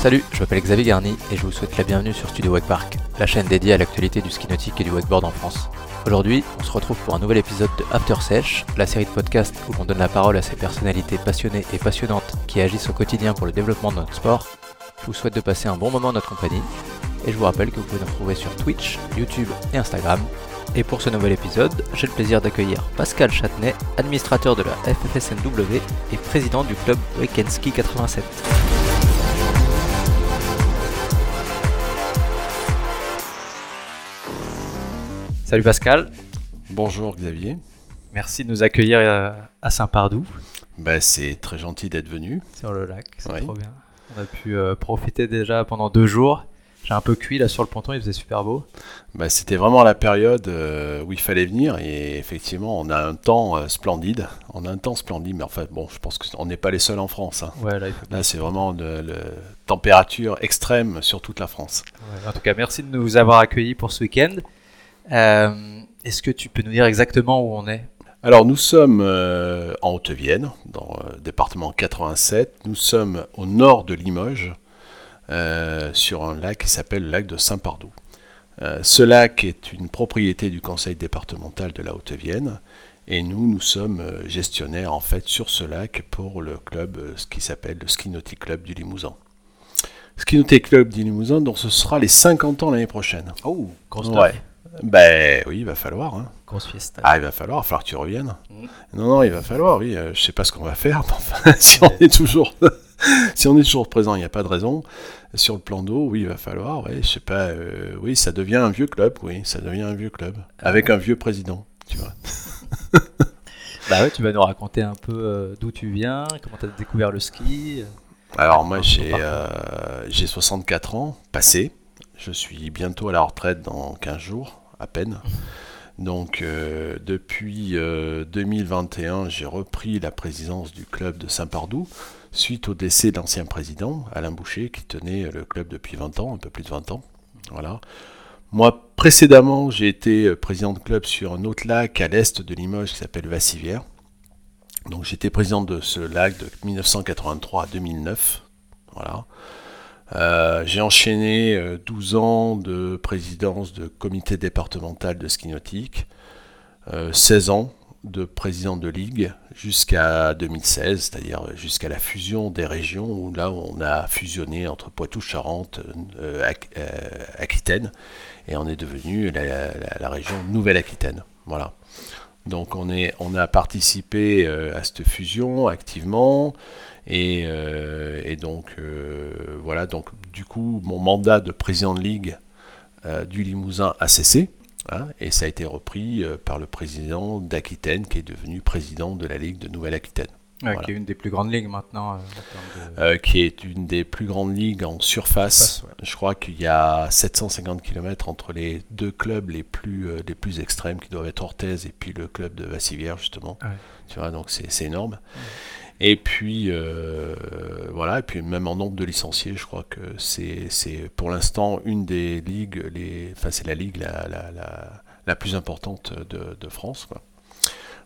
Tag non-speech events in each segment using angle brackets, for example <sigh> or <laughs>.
Salut, je m'appelle Xavier Garni et je vous souhaite la bienvenue sur Studio Wakepark, la chaîne dédiée à l'actualité du ski nautique et du wakeboard en France. Aujourd'hui, on se retrouve pour un nouvel épisode de After Sesh, la série de podcasts où on donne la parole à ces personnalités passionnées et passionnantes qui agissent au quotidien pour le développement de notre sport. Je vous souhaite de passer un bon moment en notre compagnie et je vous rappelle que vous pouvez nous retrouver sur Twitch, YouTube et Instagram. Et pour ce nouvel épisode, j'ai le plaisir d'accueillir Pascal Châtenay, administrateur de la FFSNW et président du club Weekend 87. Salut Pascal, Bonjour Xavier. merci de nous accueillir euh, à Saint-Pardoux, Bah, c'est très gentil d'être venu. sur le lac, c'est trop bien. On a pu euh, profiter déjà pendant deux jours. J'ai un peu cuit là sur le ponton, il faisait super beau. Bah, C'était vraiment la période euh, où il fallait venir et effectivement on a un temps euh, splendide. On a un temps splendide, mais enfin bon, je pense qu'on n'est pas les seuls en France. hein. Ouais, là, c'est vraiment de, température extrême sur toute la France. Ouais, en tout cas, merci de nous avoir accueillis pour ce week-end. Euh, Est-ce que tu peux nous dire exactement où on est? Alors nous sommes euh, en Haute-Vienne, dans le département 87. Nous sommes au nord de Limoges, euh, sur un lac qui s'appelle le lac de Saint-Pardoux. Euh, ce lac est une propriété du conseil départemental de la Haute-Vienne. Et nous, nous sommes euh, gestionnaires en fait sur ce lac pour le club, euh, ce qui s'appelle le Ski Nautique Club du Limousin. Ski Nautique Club du Limousin, dont ce sera les 50 ans l'année prochaine. Oh, grosse Ouais. Ben oui, il va falloir. Hein. Grosse fiesta. Ah, il va falloir, il va falloir que tu reviennes. Non, non, il va falloir, oui. euh, je sais pas ce qu'on va faire, mais enfin, <laughs> si on est toujours, <laughs> si on est toujours présent, il n'y a pas de raison. Sur le plan d'eau, oui, il va falloir, oui, je sais pas, euh, oui, ça devient un vieux club, oui, ça devient un vieux club, avec un vieux président, tu vois. <laughs> Bah ouais, tu vas nous raconter un peu euh, d'où tu viens, comment tu as découvert le ski. Alors moi, j'ai, j'ai 64 ans, passé. Je suis bientôt à la retraite dans 15 jours, à peine. Donc euh, depuis euh, 2021, j'ai repris la présidence du club de Saint-Pardoux, suite au décès de l'ancien président, Alain Boucher, qui tenait le club depuis 20 ans, un peu plus de 20 ans. Voilà. Moi, précédemment, j'ai été euh, président de club sur un autre lac à l'est de Limoges qui s'appelle Vassivière. Donc j'étais président de ce lac de 1983 à 2009. Voilà. Euh, j'ai enchaîné euh, 12 ans de présidence de comité départemental de ski nautique, euh, 16 ans de président de ligue jusqu'à 2016, c'est-à-dire jusqu'à la fusion des régions, où là on a fusionné entre Poitou-Charentes, euh, euh, Aquitaine, et on est devenu la, la- région Nouvelle-Aquitaine. Voilà. Donc on, est, on a participé euh, à cette fusion activement et, euh, et donc euh, voilà donc du coup mon mandat de président de ligue euh, du Limousin a cessé hein, et ça a été repris par le président d'Aquitaine qui est devenu président de la ligue de Nouvelle-Aquitaine Ouais, Voilà. Qui est une des plus grandes ligues maintenant. euh, de- euh, qui est une des plus grandes ligues en surface. Surface, ouais. Je crois qu'il y a 750 km entre les deux clubs les plus, euh, les plus extrêmes qui doivent être Orthez et puis le club de Vassivière justement. Ouais. Tu vois, donc c'est c'est énorme. Et puis euh, voilà, et puis même en nombre de licenciés, je crois que c'est pour l'instant une des ligues, les, enfin c'est la ligue la, plus importante de, France.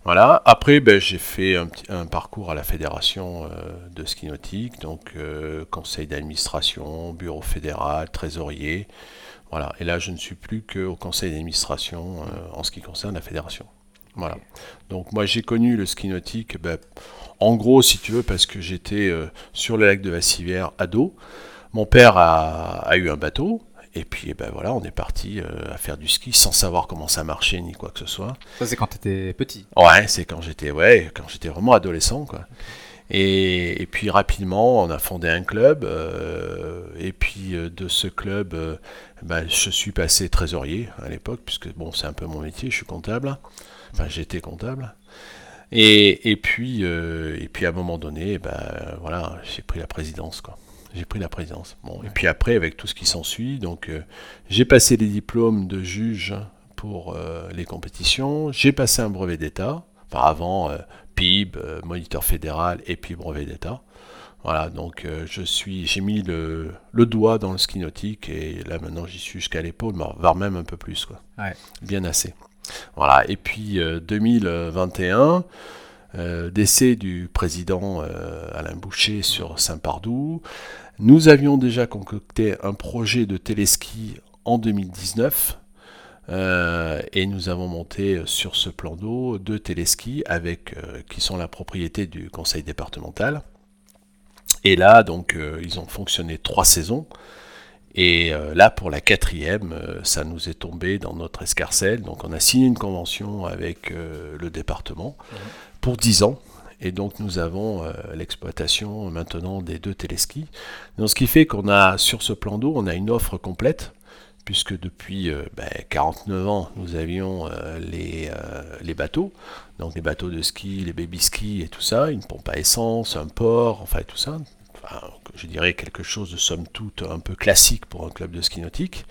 Voilà. Après, ben, j'ai fait un, parcours à la fédération euh, de ski nautique, donc euh, conseil d'administration, bureau fédéral, trésorier. Voilà. Et là, je ne suis plus qu'au conseil d'administration en ce qui concerne la fédération. Voilà. Donc moi, j'ai connu le ski nautique, ben, en gros, si tu veux, parce que j'étais euh, sur le lac de Vassivière ado. Mon père a, a eu un bateau. Et puis, eh ben voilà, on est parti euh, à faire du ski sans savoir comment ça marchait ni quoi que ce soit. Ça, c'est quand tu étais petit. Ouais, c'est quand j'étais ouais, quand j'étais vraiment adolescent quoi. Et, et puis rapidement, on a fondé un club. euh, et puis euh, de ce club, euh, ben, je suis passé trésorier à l'époque, puisque bon, c'est un peu mon métier. Je suis comptable. Enfin, j'étais comptable. Et, et puis euh, et puis à un moment donné, ben voilà, j'ai pris la présidence quoi. J'ai pris la présidence. Bon, et puis après, avec tout ce qui s'ensuit, donc euh, j'ai passé les diplômes de juge pour euh, les compétitions. J'ai passé un brevet d'État. Enfin, avant, PIB, moniteur fédéral et puis brevet d'État. Voilà, donc je suis, j'ai mis le, le doigt dans le ski nautique et là maintenant j'y suis jusqu'à l'épaule, voire même un peu plus, quoi. Ouais. Bien assez. Voilà, et puis euh, 2021, euh, décès du président euh, Alain Boucher sur Saint-Pardoux, Nous avions déjà concocté un projet de téléski en 2019 euh, et nous avons monté sur ce plan d'eau deux téléskis avec, euh, qui sont la propriété du conseil départemental. Et là, donc, euh, ils ont fonctionné trois saisons. Et là, pour la quatrième, ça nous est tombé dans notre escarcelle. Donc, on a signé une convention avec le département pour 10 ans. Et donc, nous avons l'exploitation maintenant des deux téléskis. Donc, ce qui fait qu'on a, sur ce plan d'eau, on a une offre complète puisque depuis 49 euh, ben, ans, nous avions euh, les, euh, les, bateaux, donc les bateaux de ski, les baby skis et tout ça, une pompe à essence, un port, enfin tout ça. Je dirais quelque chose de somme toute un peu classique pour un club de ski nautique.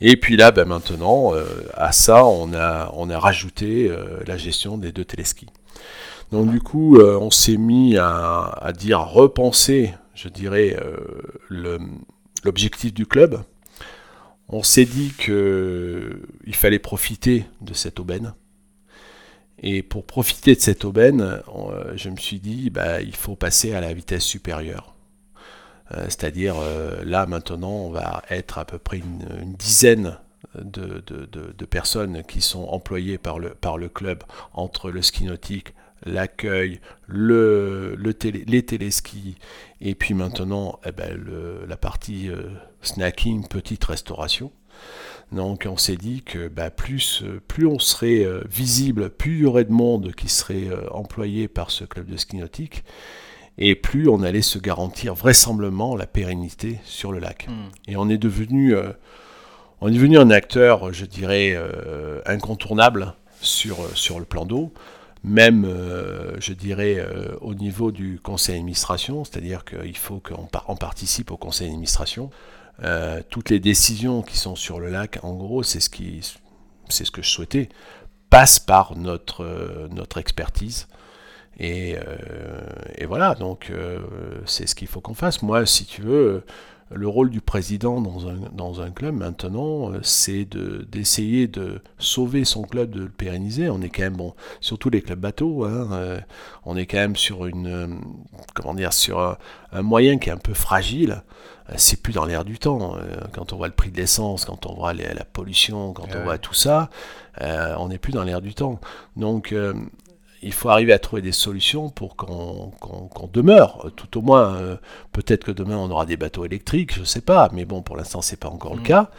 Et puis là, ben maintenant, à ça, on a, rajouté la gestion des deux téléskis. Donc du coup, on s'est mis à, à, dire repenser, je dirais, l'objectif du club on s'est dit qu'il fallait profiter de cette aubaine. Et pour profiter de cette aubaine, euh, je me suis dit, bah, il faut passer à la vitesse supérieure. Euh, c'est-à-dire, euh, là maintenant, on va être à peu près une, dizaine de, personnes qui sont employées par le, club entre le ski nautique, l'accueil, le, les téléskis, et puis maintenant eh ben, la partie snacking, petite restauration. Donc on s'est dit que bah, plus, plus on serait euh, visible, plus il y aurait de monde qui serait euh, employé par ce club de ski nautique, et plus on allait se garantir vraisemblablement la pérennité sur le lac. Hmm. Et on est devenu, on est devenu un acteur, je dirais, incontournable sur, sur le plan d'eau même, euh, je dirais, euh, au niveau du conseil d'administration, c'est-à-dire qu'il faut qu'on participe au conseil d'administration. Euh, toutes les décisions qui sont sur le lac, en gros, c'est ce, que je souhaitais, passent par notre, notre expertise. Et, et voilà, donc c'est ce qu'il faut qu'on fasse. Moi, si tu veux, le rôle du président dans un, club maintenant, euh, c'est d'essayer de, sauver son club, de le pérenniser. On est quand même, bon, surtout les clubs bateaux, hein, euh, on est quand même sur une, euh, comment dire, sur un, moyen qui est un peu fragile. C'est plus dans l'air du temps. Quand on voit le prix de l'essence, quand on voit la pollution, quand on voit tout ça, on n'est plus dans l'air du temps. Donc il faut arriver à trouver des solutions pour qu'on demeure. Tout au moins, euh, peut-être que demain on aura des bateaux électriques, je ne sais pas, mais bon, pour l'instant c'est pas encore le mm. cas.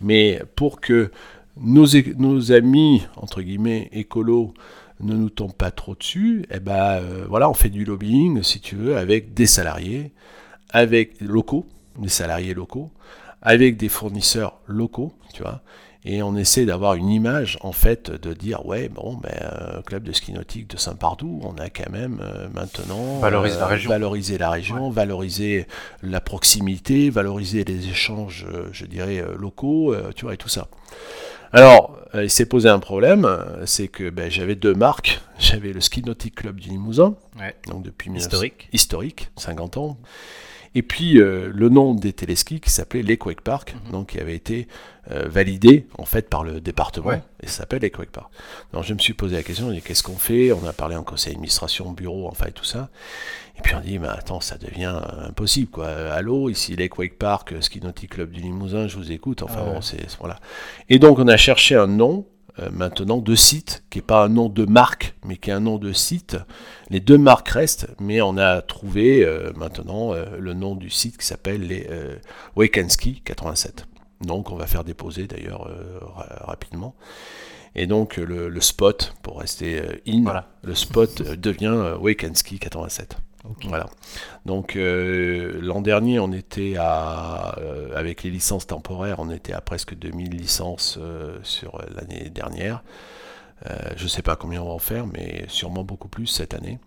Mais pour que nos, nos, amis entre guillemets écolos ne nous tombent pas trop dessus, eh ben euh, voilà, on fait du lobbying, si tu veux, avec des salariés, avec locaux, des salariés locaux, avec des fournisseurs locaux, tu vois et on essaie d'avoir une image en fait de dire ouais bon ben euh, club de ski nautique de Saint-Pardoux on a quand même euh, maintenant valoriser la euh, région. valoriser la région valoriser la proximité valoriser les échanges je dirais locaux tu vois et tout ça. Alors il s'est posé un problème c'est que ben, j'avais deux marques. J'avais le ski nautique club du Limousin donc depuis historique. Historique 50 ans et puis euh, le nom des téléskis qui s'appelait Lake Wake Park, mhm. donc qui avait été euh, validé en fait par le département, et ça s'appelle Lake Wake Park. Donc je me suis posé la question, qu'est-ce qu'on fait? On a parlé en conseil d'administration, bureau, enfin et tout ça. Et puis on dit, mais attends, ça devient impossible quoi. Allô, ici Lake Wake Park, Ski Nautic Club du Limousin, je vous écoute. Enfin bon, c'est voilà. Et donc on a cherché un nom euh, maintenant de site, qui n'est pas un nom de marque, mais qui est un nom de site. Les deux marques restent, mais on a trouvé euh, maintenant euh, le nom du site qui s'appelle les Wakenski 87. Donc on va faire déposer d'ailleurs rapidement. Et donc le, spot, pour rester in, le spot devient Wakenski 87. Voilà. Donc euh, l'an dernier, on était à, euh, avec les licences temporaires, on était à presque 2000 licences euh, sur l'année dernière. je ne sais pas combien on va en faire, mais sûrement beaucoup plus cette année.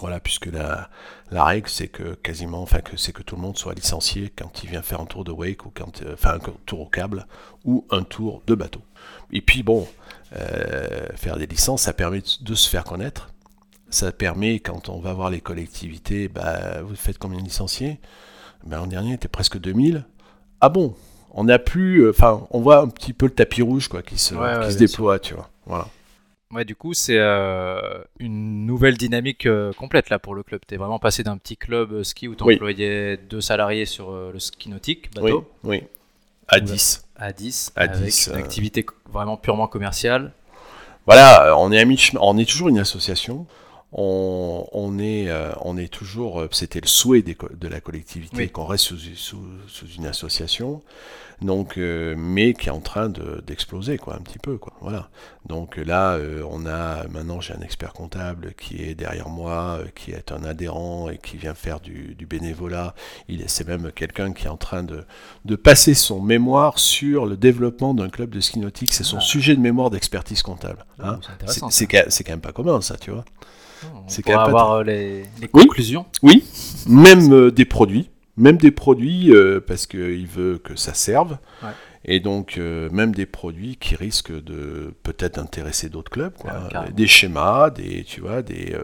Voilà, puisque la, la règle, c'est que quasiment, enfin, que c'est que tout le monde soit licencié quand il vient faire un tour de wake ou quand, enfin, un tour au câble ou un tour de bateau. Et puis bon, faire des licences, ça permet de se faire connaître ça permet, quand on va voir les collectivités, bah, vous faites combien de licenciés? Ben, L'an dernier, était presque 2000. Ah bon? On n'a plus. Euh, enfin, on voit un petit peu le tapis rouge quoi, qui se, qui se déploie, tu vois. Voilà. Ouais, du coup, c'est euh, une nouvelle dynamique euh, complète là pour le club. Tu es vraiment passé d'un petit club ski où tu Oui. employais deux salariés sur euh, le ski nautique, bateau, oui. À Ouais. 10. à 10, À avec 10, une activité vraiment purement commerciale. Voilà, on est à mi-chemin, on est toujours une association. On, on est, euh, on est toujours, euh, c'était le souhait des de la collectivité Oui. qu'on reste sous, sous, sous une association, donc, euh, mais qui est en train de- d'exploser, quoi, un petit peu, quoi. Voilà. Donc là, euh, on a maintenant, j'ai un expert comptable qui est derrière moi, qui est un adhérent et qui vient faire du, du bénévolat. Il est, c'est même quelqu'un qui est en train de, de passer son mémoire sur le développement d'un club de ski nautique. C'est son Ah. sujet de mémoire d'expertise comptable. hein. Ça. quand c'est quand même pas commun, ça, tu vois. C'est quand même avoir euh, les, conclusions. Oui, même euh, des produits, même des produits euh, parce qu'il veut que ça serve. Ouais. Et donc, euh, même des produits qui risquent de peut-être intéresser d'autres clubs, quoi. Des schémas, des, tu vois, des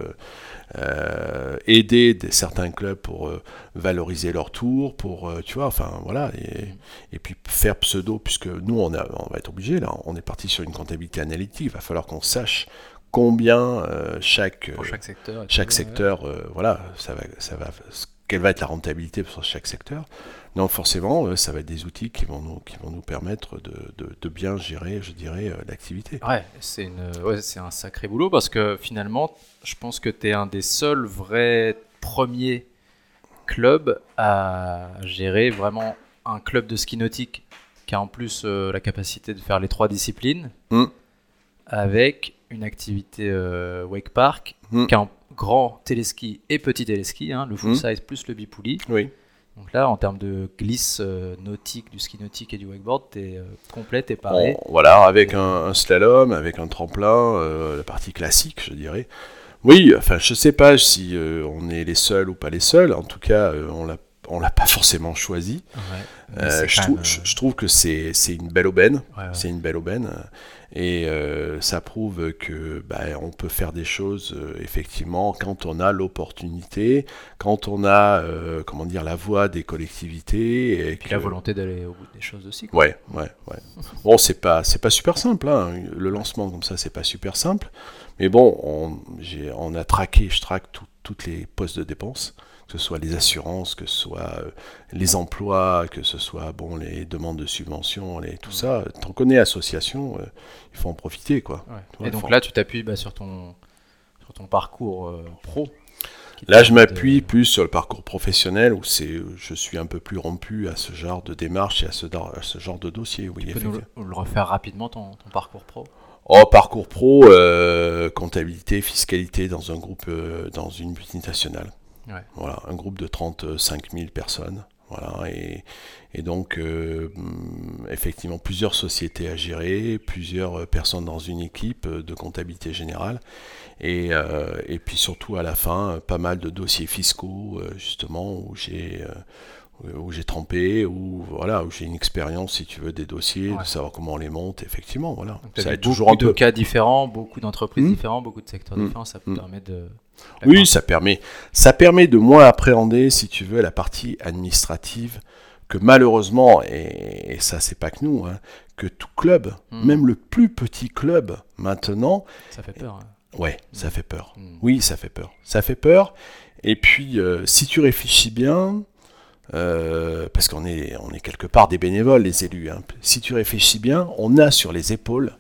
euh, aider des, certains clubs pour euh, valoriser leur tour, pour, euh, tu vois, enfin voilà, et, Mm. et puis faire pseudo, puisque nous on, a, on va être obligé là, on est parti sur une comptabilité analytique, il va falloir qu'on sache combien euh, chaque Pour euh, chaque secteur. chaque euh, voilà, ça va, ça va, quelle va être la rentabilité sur chaque secteur. Donc forcément, ça va être des outils qui vont nous, qui vont nous permettre de, de, de bien gérer, je dirais, l'activité. Ouais, c'est ouais, un sacré boulot parce que finalement, je pense que tu es un des seuls vrais premiers clubs à gérer vraiment un club de ski nautique qui a en plus euh, la capacité de faire les trois disciplines Mm. avec une activité euh, wake park Mm. qui a un grand téléski et petit téléski, hein, le full Mm. size plus le bipouli. Oui. Donc là, en termes de glisse euh, nautique, du ski nautique et du wakeboard, tu es complet, t'es paré. On- voilà, avec un, un slalom, avec un tremplin, euh, la partie classique, je dirais. Oui, enfin, je sais pas si euh, on est les seuls ou pas les seuls. En tout cas, euh, on l'a, on l'a pas forcément choisi. Ouais. Euh, je, trouve, même, je, euh, je trouve que c'est, une belle aubaine. ouais, ouais. C'est une belle aubaine euh, et euh, ça prouve que bah, on peut faire des choses euh, effectivement quand on a l'opportunité, quand on a euh, comment dire la voix des collectivités et Puis que- la volonté d'aller au bout des choses aussi. quoi. Ouais, ouais, ouais. <laughs> Bon, c'est pas, c'est pas super simple. Hein. Le lancement comme ça, c'est pas super simple. Mais bon, on, a traqué, je traque tout- toutes les postes de dépenses, que ce soit les assurances, que ce soit euh, les emplois, que ce soit bon les demandes de subventions, les, tout ça. Tant qu'on est association, euh, il faut en profiter, quoi. Ouais. Et donc là, tu t'appuies bah, sur, ton, sur ton parcours euh, pro. Là, je de- m'appuie plus sur le parcours professionnel où c'est, je suis un peu plus rompu à ce genre de démarche et à ce, à ce genre de dossier. Oui, Tu peux nous, le- le refaire rapidement, ton, ton parcours pro? Oh, parcours pro, euh, comptabilité, fiscalité dans un groupe, euh, dans une multinationale. Ouais. Voilà, un groupe de 35 000 personnes. Voilà, et, et donc, euh, hum, effectivement, plusieurs sociétés à gérer, plusieurs euh, personnes dans une équipe euh, de comptabilité générale. Et, euh, et puis surtout, à la fin, pas mal de dossiers fiscaux, euh, justement, où j'ai. où j'ai trempé, où voilà, où j'ai une expérience, si tu veux, des dossiers, Ouais. de savoir comment on les monte, effectivement, voilà. Donc, Ça aide toujours un beaucoup de peu. cas différents, beaucoup d'entreprises Mm. différentes, beaucoup de secteurs Mm. différents. Ça Mm. permet de. Oui, ça permet, ça permet de moins appréhender, si tu veux, la partie administrative que malheureusement, et, et ça c'est pas que nous, hein, que tout club, Mm. même le plus petit club maintenant, Ça fait peur. hein. ouais, ça fait peur. Mm. Oui, ça fait peur. Ça fait peur. Et puis, euh, si tu réfléchis bien, euh, parce qu'on est, on est quelque part des bénévoles, les élus, hein, si tu réfléchis bien, on a sur les épaules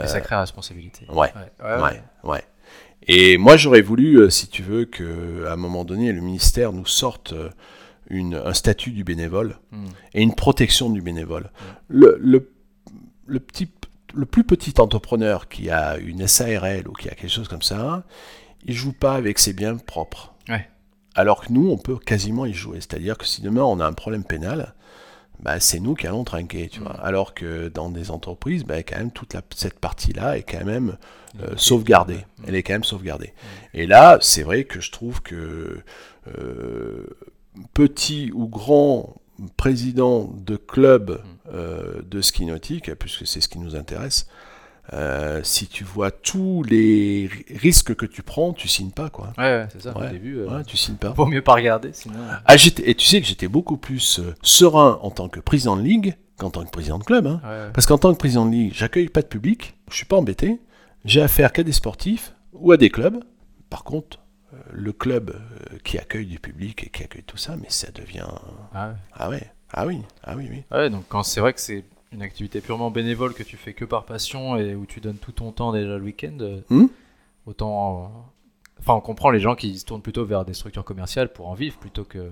Des sacrées responsabilités. ouais. Ouais, Ouais, ouais. Et moi, j'aurais voulu, euh, si tu veux, que à un moment donné, le ministère nous sorte euh, une, un statut du bénévole Mm. et une protection du bénévole. Le, le, le petit, le plus petit entrepreneur qui a une SARL ou qui a quelque chose comme ça, il joue pas avec ses biens propres. Ouais. Alors que nous, on peut quasiment y jouer. C'est-à-dire que si demain on a un problème pénal, bah, c'est nous qui allons trinquer, tu Mm. vois. Alors que dans des entreprises, bah, quand même toute la, cette partie-là est quand même euh, Limité. sauvegardée. Elle est quand même sauvegardée. Et là, c'est vrai que je trouve que euh, petit ou grand président de club euh, de ski nautique, puisque c'est ce qui nous intéresse, euh, si tu vois tous les ri- risques que tu prends, tu signes pas, quoi. Ouais, ouais, c'est ça. Ouais. Au début, euh, Ouais, tu signes pas. vaut mieux pas regarder, sinon. Ah, j'étais- et tu sais que j'étais beaucoup plus euh, serein en tant que président de ligue qu'en tant que président de club. hein. Parce qu'en tant que président de ligue, j'accueille pas de public, je suis pas embêté. j'ai affaire qu'à des sportifs ou à des clubs. Par contre, euh, le club euh, qui accueille du public et qui accueille tout ça, mais ça devient. Ah ouais. Ah ah oui, ah oui, oui. Ouais, donc quand c'est vrai que c'est une activité purement bénévole que tu fais que par passion et où tu donnes tout ton temps déjà le week-end, euh, Hmm autant. euh, Enfin, on comprend les gens qui se tournent plutôt vers des structures commerciales pour en vivre plutôt que.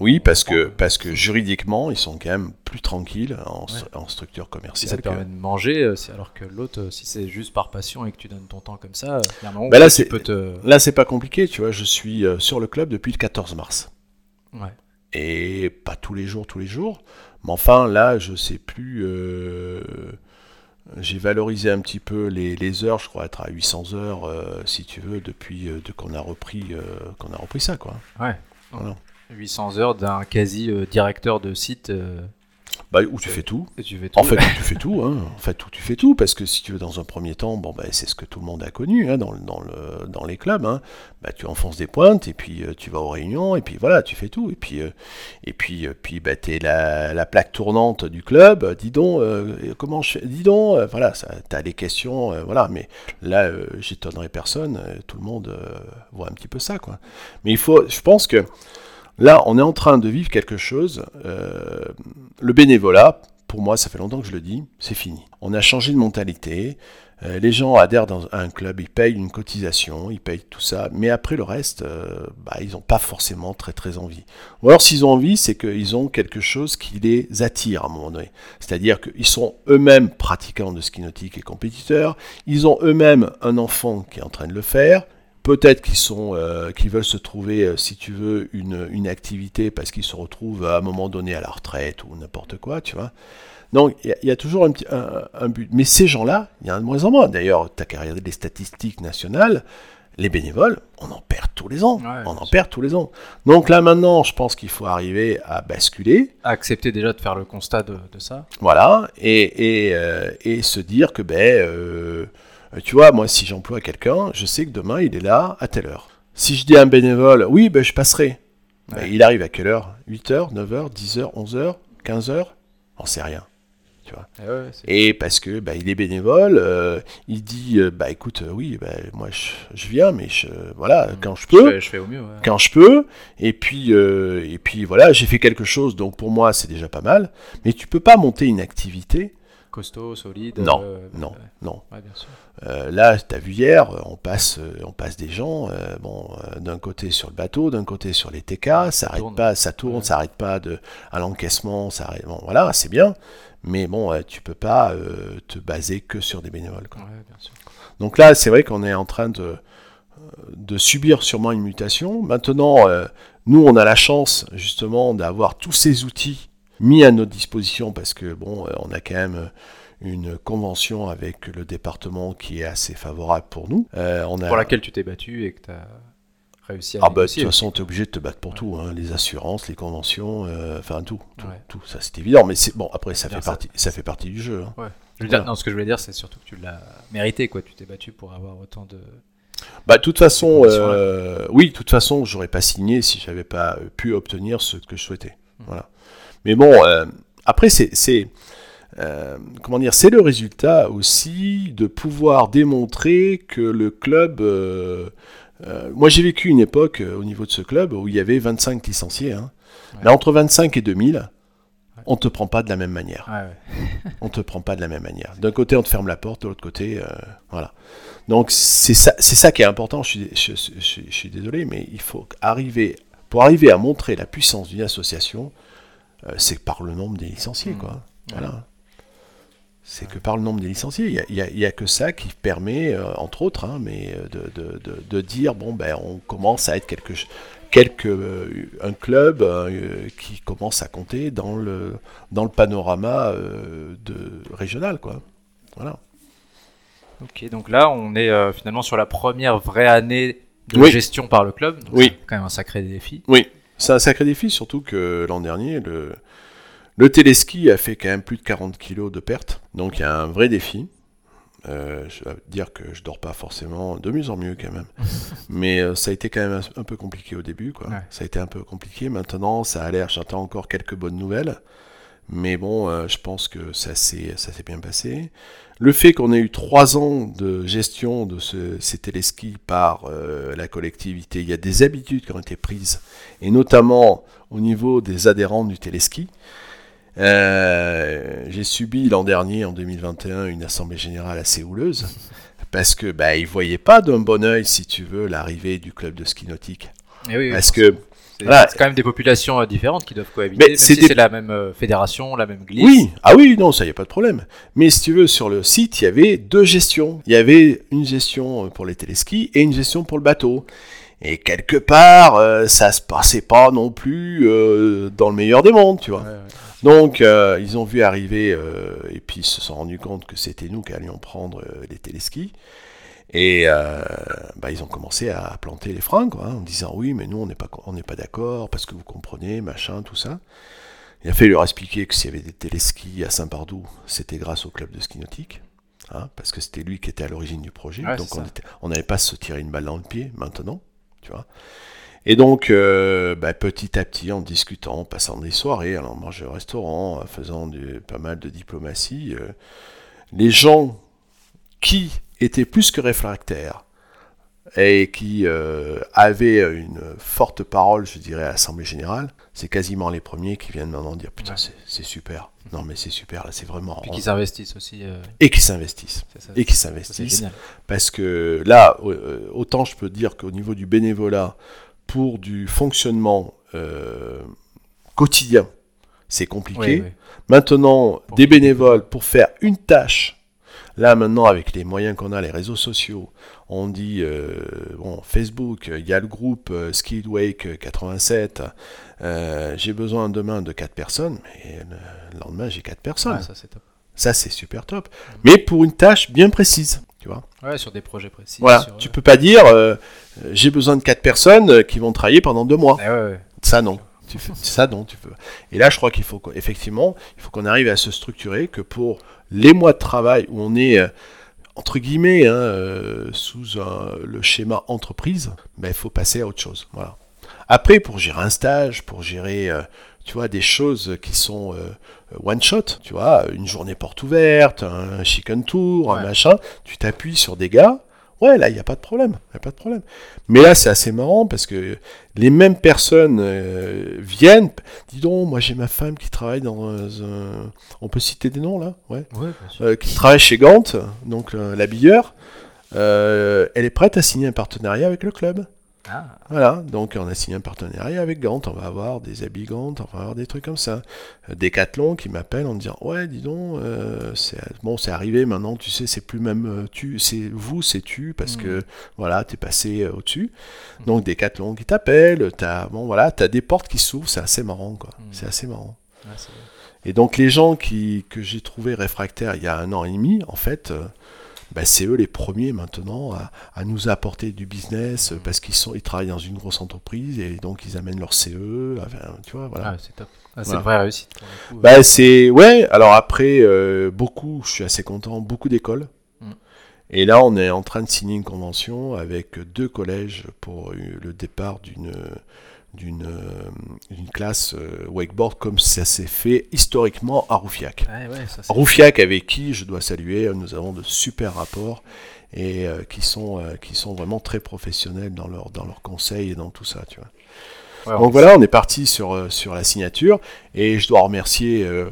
Oui, parce que, parce que juridiquement, ils sont quand même plus tranquilles en, Ouais. en structure commerciale. ça te que- permet de manger, euh, alors que l'autre, euh, si c'est juste par passion et que tu donnes ton temps comme ça, euh, un moment Bah là, c'est- tu peux te. Là, c'est pas compliqué, tu vois. Je suis euh, sur le club depuis le 14 mars. Ouais. Et pas tous les jours, tous les jours. Mais enfin, là, je sais plus. euh, J'ai valorisé un petit peu les, les heures, je crois être à 800 heures, euh, si tu veux, depuis euh, de- qu'on a repris, euh, qu'on a repris ça, quoi. Ouais. Voilà. 800 heures d'un quasi euh, directeur de site. Bah, où tu fais tout. et tu fais tout. En fait, tu fais tout, hein. En fait, où tu fais tout, parce que si tu veux, dans un premier temps, bon, bah, c'est ce que tout le monde a connu hein, dans, le- dans, le, dans les clubs. Hein. Bah, tu enfonces des pointes, et puis euh, tu vas aux réunions, et puis voilà, tu fais tout. Et puis, euh, et puis, euh, puis bah, tu es la, la plaque tournante du club. Dis donc, comment je Dis donc, voilà, tu as les questions, voilà. Mais là, j'étonnerai personne, tout le monde voit un petit peu ça, quoi. Mais il faut, je pense que là, on est en train de vivre quelque chose. euh, le bénévolat, pour moi, ça fait longtemps que je le dis, c'est fini. On a changé de mentalité. euh, les gens adhèrent dans, à un club, ils payent une cotisation, ils payent tout ça, mais après le reste, euh, bah, ils n'ont pas forcément très très envie. Ou alors s'ils ont envie, c'est qu'ils ont quelque chose qui les attire à un moment donné. C'est-à-dire qu'ils sont eux-mêmes pratiquants de ski nautique et compétiteurs, ils ont eux-mêmes un enfant qui est en train de le faire, Peut-être qu'ils sont, euh, qu'ils veulent se trouver, euh, si tu veux, une, une activité parce qu'ils se retrouvent à un moment donné à la retraite ou n'importe quoi, tu vois. Donc il y, a- il y a toujours un, petit, un, un but. Mais ces gens-là, il y en a de moins en moins. D'ailleurs, tu as qu'à regarder les statistiques nationales. Les bénévoles, on en perd tous les ans. Ouais, on en sûr. perd tous les ans. Donc là maintenant, je pense qu'il faut arriver à basculer. Accepter déjà de faire le constat de, de ça. Voilà, et, et, euh, et se dire que, ben, tu vois, moi, si j'emploie quelqu'un, je sais que demain, il est là à telle heure. Si je dis à un bénévole, oui, ben, je passerai, Ben, il arrive à quelle heure? 8h, 9h, 10h, 11h, 15h On sait rien. Et ouais, c'est- Et parce que bah, il est bénévole, euh, il dit, euh, bah écoute, euh, oui, bah, moi je, je viens, mais je, voilà, Mm. quand je je, peux, fais, je fais au mieux. ouais. quand je peux, et puis, euh, et puis voilà, j'ai fait quelque chose, donc pour moi c'est déjà pas mal, mais tu peux pas monter une activité, Costaud, solide. Non, euh, non, ouais. non. Ouais, bien sûr. Euh, là, tu as vu hier, euh, on passe, on passe des gens, euh, bon, d'un côté sur le bateau, d'un côté sur les TK, ça arrête tourne. pas, ça tourne, Ouais. ça arrête pas de, à l'encaissement, ça arrête, bon, voilà, c'est bien, mais bon, tu peux pas te baser que sur des bénévoles. quoi. Ouais, bien sûr. Donc là, c'est vrai qu'on est en train de, de subir sûrement une mutation. Maintenant, nous, on a la chance justement d'avoir tous ces outils mis à notre disposition parce que bon, euh, on a quand même une convention avec le département qui est assez favorable pour nous. Euh, on a... Pour laquelle tu t'es battu et que tu as réussi à Ah bah, de toute façon, tu es obligé de te battre pour Ouais. tout, hein, les assurances, les conventions, euh, enfin tout, tout, Ouais. tout, ça c'est évident. Mais c'est bon, après ça fait ça- partie, ça fait partie du jeu. hein. Ouais. Je veux dire- Voilà. non, ce que je voulais dire, c'est surtout que tu l'as mérité, quoi. Tu t'es battu pour avoir autant de. Bah, de toute façon, euh, oui, de toute façon, j'aurais pas signé si j'avais pas euh, pu obtenir ce que je souhaitais. Mhm. Voilà. Mais bon, euh, après, c'est, euh, comment dire, c'est le résultat aussi de pouvoir démontrer que le club. euh, euh, moi, j'ai vécu une époque au niveau de ce club où il y avait 25 licenciés. Hein. Ouais. Mais entre 25 et 2000, on te prend pas de la même manière Ouais, ouais. <laughs> on te prend pas de la même manière. D'un côté, on te ferme la porte, de l'autre côté, voilà. Donc c'est ça, c'est ça qui est important. Je suis, je, je- je- je suis désolé, mais il faut arriver, pour arriver à montrer la puissance d'une association, c'est par le nombre des licenciés, Mhm. quoi. Ouais. Voilà. C'est que par le nombre des licenciés, il y a- a, que ça qui permet, euh, entre autres, hein, mais euh, de, de- de- de dire bon ben on commence à être quelque, euh, un club euh, qui commence à compter dans le dans le panorama euh, de régional, quoi. Voilà. Ok, donc là, on est euh, finalement sur la première vraie année de Oui. gestion par le club. Donc Oui. C'est quand même un sacré défi. Oui, c'est un sacré défi, surtout que l'an dernier, le, le téléski a fait quand même plus de 40 kilos de pertes. Donc il y a un vrai défi. Euh, je dois dire que je dors pas forcément de mieux en mieux quand même. <laughs> Mais euh, ça a été quand même un, un peu compliqué au début. Quoi. Ouais. Ça a été un peu compliqué. Maintenant, ça a l'air, j'attends encore quelques bonnes nouvelles. Mais bon, euh, je pense que ça s'est, bien passé. Le fait qu'on ait eu trois ans de gestion de ce, ces téléskis par euh, la collectivité, il y a des habitudes qui ont été prises, et notamment au niveau des adhérents du téléski. Euh, j'ai subi l'an dernier, en 2021, une assemblée générale assez houleuse, parce que bah, ils voyaient pas d'un bon oeil, si tu veux, l'arrivée du club de ski nautique. Eh oui, oui, Parce que c'est voilà. quand même des populations euh, différentes qui doivent cohabiter. Mais c'est si des- c'est la même euh, fédération, la même glisse. Oui, ah oui, non, ça y a pas de problème. Mais si tu veux, sur le site, il y avait deux gestions. Il y avait une gestion pour les téléskis et une gestion pour le bateau. Et quelque part, euh, ça se passait pas non plus euh, dans le meilleur des mondes, tu vois. Ouais, ouais. Donc, euh, ils ont vu arriver, euh, et puis ils se sont rendus compte que c'était nous qui allions prendre euh, les téléskis. Et euh, bah, ils ont commencé à planter les freins, quoi, hein, en disant oui, mais nous, on n'est pas, on pas d'accord, parce que vous comprenez, machin, tout ça. Il a fallu leur expliquer que s'il y avait des téléskis à Saint-Pardoux, c'était grâce au club de ski nautique. hein, parce que c'était lui qui était à l'origine du projet. Ouais, donc on n'allait pas se tirer une balle dans le pied maintenant, tu vois. Et donc, euh, bah, petit à petit, en discutant, en passant des soirées, allant manger au restaurant, en faisant du, pas mal de diplomatie, euh, les gens qui étaient plus que réfractaires et qui euh, avaient une forte parole, je dirais, à l'Assemblée Générale, c'est quasiment les premiers qui viennent maintenant dire Putain, Ouais. c'est- super. Non, mais c'est super, là, c'est vraiment. Puis qu'ils investissent aussi. euh, Et qui s'investissent. ça. Et qui Ça, c'est s'investissent. génial. Parce que là, euh, autant je peux dire qu'au niveau du bénévolat, pour du fonctionnement euh, quotidien, c'est compliqué. Oui, oui. Maintenant, Pour- des bénévoles pour faire une tâche. Là, maintenant, avec les moyens qu'on a, les réseaux sociaux, on dit, euh, bon, Facebook, il y a le groupe euh, Skid Wake 87, euh, j'ai besoin demain de 4 personnes, mais le lendemain, j'ai 4 personnes. Ouais, ça c'est top. Ça, c'est super top. Mais pour une tâche bien précise, tu vois. Ouais, sur des projets précis. Voilà, sur, tu euh, peux pas dire, euh, euh, j'ai besoin de 4 personnes euh, qui vont travailler pendant 2 mois. eh ouais. Ça non. Tu fais, ça non, tu peux. Et là, je crois qu'il faut effectivement, il faut qu'on arrive à se structurer que pour les mois de travail où on est euh, entre guillemets hein, euh, sous un- le schéma entreprise, ben, il faut passer à autre chose. Voilà. Après, pour gérer un stage, pour gérer, euh, tu vois, des choses qui sont euh, one shot, tu vois, une journée porte ouverte, un chicken tour, un machin, tu t'appuies sur des gars. Ouais, là, il n'y a pas de problème. y a pas de problème. Mais là, c'est assez marrant parce que les mêmes personnes euh, viennent. Dis donc, moi j'ai ma femme qui travaille dans un. On peut citer des noms là Ouais. Ouais, bien sûr. Euh, qui travaille chez Gant, donc euh, l'habilleur. Euh, elle est prête à signer un partenariat avec le club. Ah, Voilà, donc on a signé un partenariat avec Gant, on va avoir des habits Gant, on va avoir des trucs comme ça. Euh, Decathlon qui m'appelle en me disant ouais dis donc, euh, c'est bon c'est arrivé maintenant, tu sais c'est plus même euh, tu, c'est vous c'est tu parce que voilà t'es passé euh, au-dessus. Donc Decathlon qui t'appelle, t'as bon voilà t'as des portes qui s'ouvrent, c'est assez marrant quoi, Mhm. c'est assez marrant. ouais, Et donc les gens qui, que j'ai trouvé réfractaires il y a un an et demi, en fait, euh, bah, c'est eux les premiers maintenant à, à nous apporter du business euh, parce qu'ils sont, ils travaillent dans une grosse entreprise et donc ils amènent leur CE, enfin, tu vois, voilà. ah, c'est top. Ah, c'est Voilà. une vraie réussite. coup. Bah c'est ouais. Alors après euh, beaucoup, je suis assez content, beaucoup d'écoles. Mm. Et là, on est en train de signer une convention avec deux collèges pour euh, le départ d'une d'une euh, classe euh, wakeboard comme ça s'est fait historiquement à Roufiac. Ouais, ouais, ça, c'est- Roufiac avec qui je dois saluer, euh, nous avons de super rapports et euh, qui sont euh, qui sont vraiment très professionnels dans leur dans leurs conseils et dans tout ça, tu vois. Ouais, Donc on- voilà, on est parti sur, sur la signature et je dois remercier euh,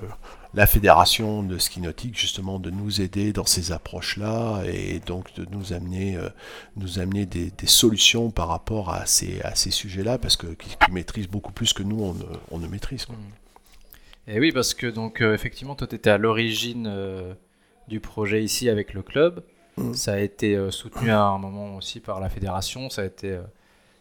la fédération de ski nautique justement de nous aider dans ces approches-là et donc de nous amener, euh, nous amener des, des solutions par rapport à ces, à ces sujets-là parce que qui, qui maîtrisent beaucoup plus que nous on ne, on ne maîtrise. quoi. Et oui, parce que donc euh, effectivement, toi, tu étais à l'origine euh, du projet ici avec le club. Mhm. Ça a été soutenu à un moment aussi par la fédération. Ça a été,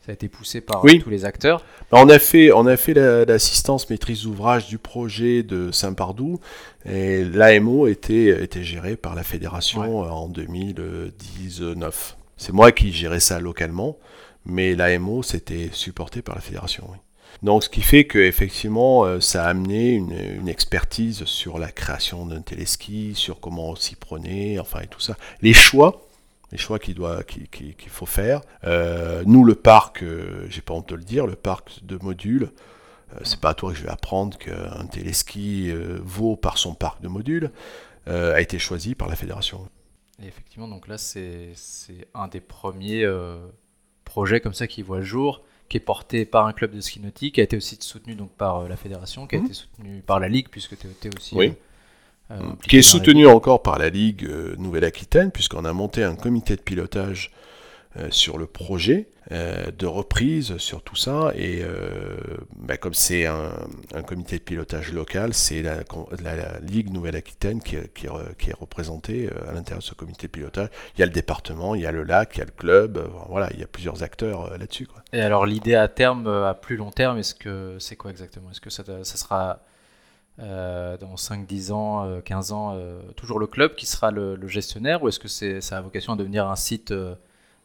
ça a été poussé par euh, Oui. tous les acteurs. Bah, On a fait, on a fait la- l'assistance maîtrise d'ouvrage du projet de Saint-Pardoux et l'AMO était, était géré par la fédération euh, en 2019. C'est moi qui gérais ça localement, mais l'AMO c'était supporté par la fédération. oui. Donc ce qui fait que effectivement euh, ça a amené une, une expertise sur la création d'un téléski, sur comment on s'y prenait, enfin et tout ça. Les choix, les choix qu'il doit, qu'il faut faire. Euh, nous, le parc, euh, j'ai pas honte de le dire, le parc de modules, Euh, c'est pas à toi que je vais apprendre qu'un téléski vaut par son parc de modules a été choisi par la fédération. Et effectivement, donc là, c'est c'est un des premiers projets comme ça qui voit le jour, qui est porté par un club de ski nautique, qui a été aussi soutenu donc par la fédération, qui a Mhm. été soutenu par la ligue, puisque tu étais aussi. Oui. Euh, qui impliqué est soutenu encore par la Ligue euh, Nouvelle-Aquitaine, puisqu'on a monté un comité de pilotage euh, sur le projet, de reprise sur tout ça, et euh, bah, comme c'est un, un comité de pilotage local, c'est la, la- la Ligue Nouvelle-Aquitaine qui, est- qui est re- qui est représentée à l'intérieur de ce comité de pilotage. Il y a le département, il y a le lac, il y a le club, voilà, il y a plusieurs acteurs là-dessus. quoi. Et alors l'idée à terme, à plus long terme, est-ce que c'est quoi exactement? Est-ce que ça, ça sera euh, dans 5, 10 ans, euh, 15 ans, euh, toujours le club qui sera le, le gestionnaire ou est-ce que c'est, ça a vocation à devenir un site euh,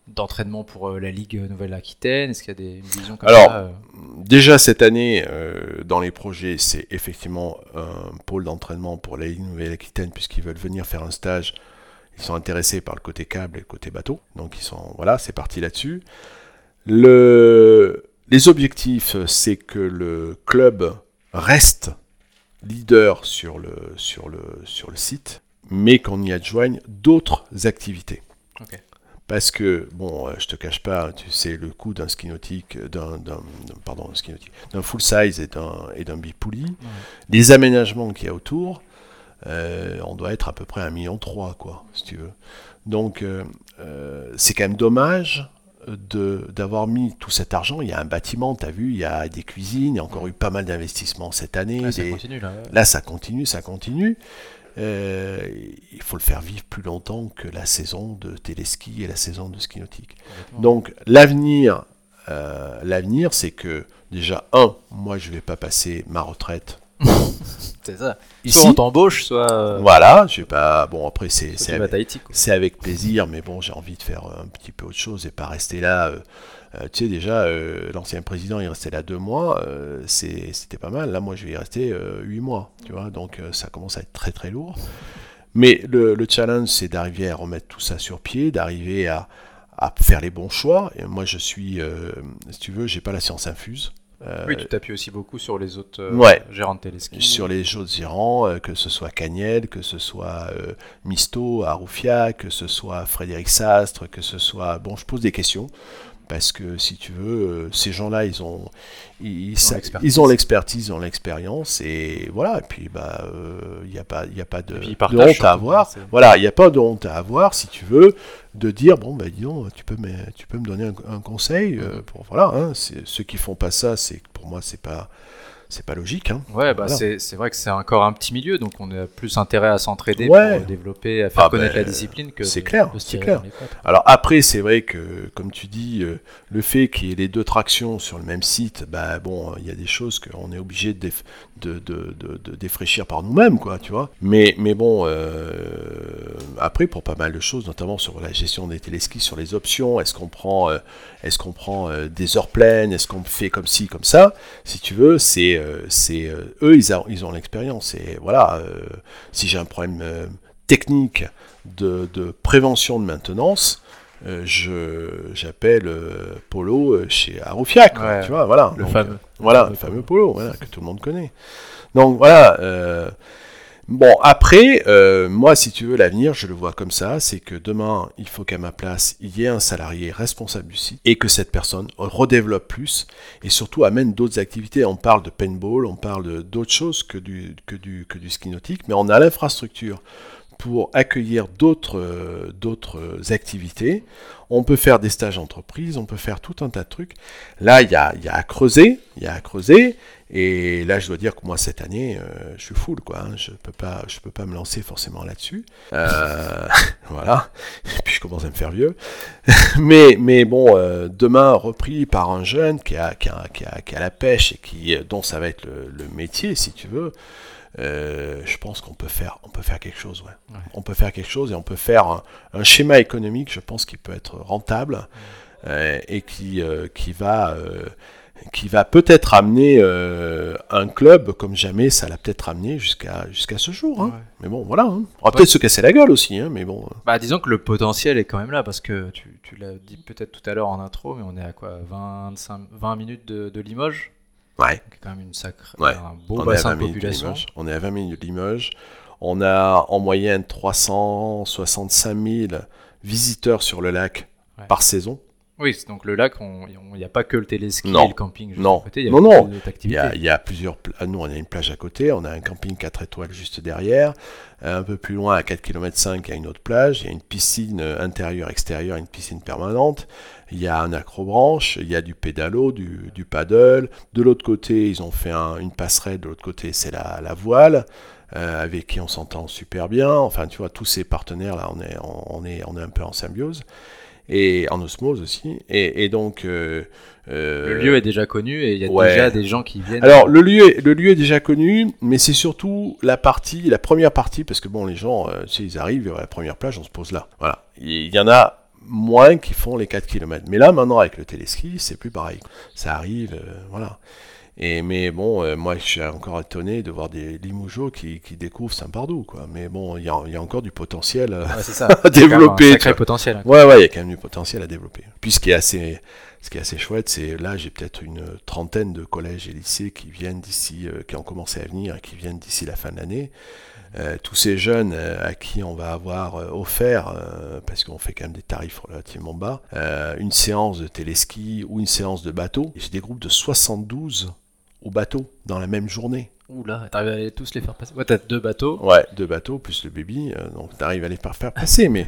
d'entraînement pour la Ligue Nouvelle-Aquitaine? Est-ce qu'il y a des, une vision comme Alors, ça Déjà cette année, euh, dans les projets, c'est effectivement un pôle d'entraînement pour la Ligue Nouvelle-Aquitaine, puisqu'ils veulent venir faire un stage. Ils sont intéressés par le côté câble et le côté bateau. Donc ils sont voilà, c'est parti là-dessus. Le, les objectifs, c'est que le club reste leader sur le, sur le, sur le site, mais qu'on y adjoigne d'autres activités. Parce que, bon, euh, je te cache pas, tu sais, le coût d'un ski nautique, euh, d'un, pardon, un ski nautique, d'un full size et d'un, et d'un bipoulis, les aménagements qu'il y a autour, euh, on doit être à peu près à 1,3 million, quoi, si tu veux. Donc, euh, c'est quand même dommage d'avoir mis tout cet argent. Il y a un bâtiment, tu as vu, il y a des cuisines, il y a encore eu pas mal d'investissements cette année. Ouais, ça des- continue là. Là, ça continue, ça continue. Euh, il faut le faire vivre plus longtemps que la saison de téléski et la saison de ski nautique. Donc, l'avenir, euh, l'avenir, c'est que déjà, un, moi, je vais pas passer ma retraite <laughs> c'est ça. ici. Soit on t'embauche, soit, euh, Voilà, je vais pas. Bon, après, c'est avec, avec plaisir, mais bon, j'ai envie de faire un petit peu autre chose et pas rester là. euh, euh, tu sais, déjà, euh, l'ancien président, il restait là deux mois, euh, c'est- c'était pas mal. Là, moi, je vais y rester euh, huit mois, tu vois, donc euh, ça commence à être très très lourd. Mais le, le challenge, c'est d'arriver à remettre tout ça sur pied, d'arriver à, à faire les bons choix. Et moi, je suis, euh, si tu veux, j'ai pas la science infuse. Oui, tu t'appuies aussi beaucoup sur les autres euh, Ouais. gérants de téléski. sur les autres gérants, euh, que ce soit Cagnel, que ce soit euh, Misto, Aroufia, que ce soit Frédéric Sastre, que ce soit... Bon, je pose des questions, parce que si tu veux, euh, ces gens-là, ils ont ils, ont l'expertise. ils ont l'expertise, ils ont l'expérience, et voilà, et puis bah, euh, il n'y a pas, il a pas de, honte à avoir. Voilà, il n'y a pas de honte à avoir, si tu veux, de dire, bon, bah dis donc, tu peux me, tu peux me donner un, un conseil, euh, Mhm. pour, voilà, hein, ceux qui font pas ça, c'est pour moi, c'est pas... C'est pas logique, hein. Ouais, bah Voilà. c'est vrai que c'est encore un petit milieu, donc on a plus intérêt à s'entraider Ouais. pour développer, à faire Ah connaître ben, la discipline que c'est clair, c'est clair. Alors après, c'est vrai que, comme tu dis, euh, le fait qu'il y ait les deux tractions sur le même site, bah bon, il y a des choses qu'on est obligé de, de, de, de- de défraîchir par nous-mêmes, quoi, tu vois. Mais, mais bon, euh, après, pour pas mal de choses, notamment sur la gestion des téléskis, sur les options, est-ce qu'on prend, euh, est-ce qu'on prend euh, des heures pleines, est-ce qu'on fait comme ci, comme ça, si tu veux, c'est, c'est eux, ils, a- ils ont l'expérience. Et voilà, si j'ai un problème technique de, prévention de maintenance, je j'appelle euh, Polo euh, chez Arufiac, quoi, Ouais, tu vois, voilà. Le Donc, fameux. euh, voilà, le fameux Polo, voilà, que tout le monde connaît. Donc voilà. euh, bon, après, euh, moi, si tu veux, l'avenir, je le vois comme ça, c'est que demain, il faut qu'à ma place, il y ait un salarié responsable du site et que cette personne redéveloppe plus et surtout amène d'autres activités. On parle de paintball, on parle d'autres choses que du, que, du, que du ski nautique, mais on a l'infrastructure pour accueillir d'autres euh, activités. On peut faire des stages entreprises, on peut faire tout un tas de trucs. Là, il y a, y a à creuser, il y a à creuser. Et là, je dois dire que moi, cette année, euh, je suis full, quoi. hein. Je peux peux pas me lancer forcément là-dessus. Euh, <laughs> voilà. Et puis, je commence à me faire vieux. <laughs> mais, mais bon, euh, demain, repris par un jeune qui a, qui a, qui a, qui a la pêche et qui, dont ça va être le métier, si tu veux. Euh, je pense qu'on peut faire, on peut faire quelque chose, ouais. Ouais. On peut faire quelque chose et on peut faire un, un schéma économique, je pense, qui peut être rentable euh, et qui, euh, qui va, qui va peut-être amener un club comme jamais ça l'a peut-être amené jusqu'à jusqu'à ce jour. hein. Ouais. Mais bon, voilà. hein. On va peut-être se casser la gueule aussi, hein, mais bon. Bah, disons que le potentiel est quand même là parce que tu, tu l'as dit peut-être tout à l'heure en intro, mais on est à quoi? 25, 20 minutes de, de Limoges? Ouais. C'est quand même une sacrée, Ouais. un beau On bassin 20 de population. On est à 20 minutes de Limoges. On a en moyenne 365 000 visiteurs sur le lac Ouais. par saison. Oui, donc le lac, il n'y a pas que le téléski Non. et le camping juste Non. à côté, il y a Non, non. Il y, a, il y a plusieurs. Nous, on a une plage à côté, on a un camping 4 étoiles juste derrière. Un peu plus loin, à 4 km 5, il y a une autre plage. Il y a une piscine euh, intérieure-extérieure, une piscine permanente. Il y a un acrobranche, il y a du pédalo, du, du paddle. De l'autre côté, ils ont fait un- une passerelle. De l'autre côté, c'est la, la voile. euh, avec qui on s'entend super bien. Enfin, tu vois, tous ces partenaires-là, on est, on, est, on est un peu en symbiose. Et en osmose aussi. Et, et donc. euh, euh, Le lieu est déjà connu et il y a ouais. déjà des gens qui viennent. alors le lieu, est- le lieu est déjà connu, mais c'est surtout la partie, la première partie, parce que bon, les gens, euh, tu sais, ils arrivent à la première plage, on se pose là. Voilà. Il y en a moins qui font les 4 km. Mais là, maintenant, avec le téléski, c'est plus pareil. Ça arrive, euh, voilà. Et, mais bon, euh, moi, je suis encore étonné de voir des Limougeaux qui, qui découvrent Saint-Pardoux, quoi. Mais bon, il y a, il y a encore du potentiel. euh, Ouais, c'est ça. <laughs> à développer, un tu sacré vois. potentiel. hein. Ouais, ouais, il y a quand même du potentiel à développer. Puis ce qui est assez, ce qui est assez chouette, c'est là, j'ai peut-être une trentaine de collèges et lycées qui viennent d'ici, euh, qui ont commencé à venir et qui viennent d'ici la fin de l'année. Euh, tous ces jeunes euh, à qui on va avoir offert, parce qu'on fait quand même des tarifs relativement bas, une séance de téléski ou une séance de bateau. J'ai des groupes de 72 au bateau dans la même journée. Oula, t'arrives à les- tous les faire passer. Ouais, t'as deux bateaux. Ouais, deux bateaux plus le baby, euh, donc t'arrives à les faire passer. Mais,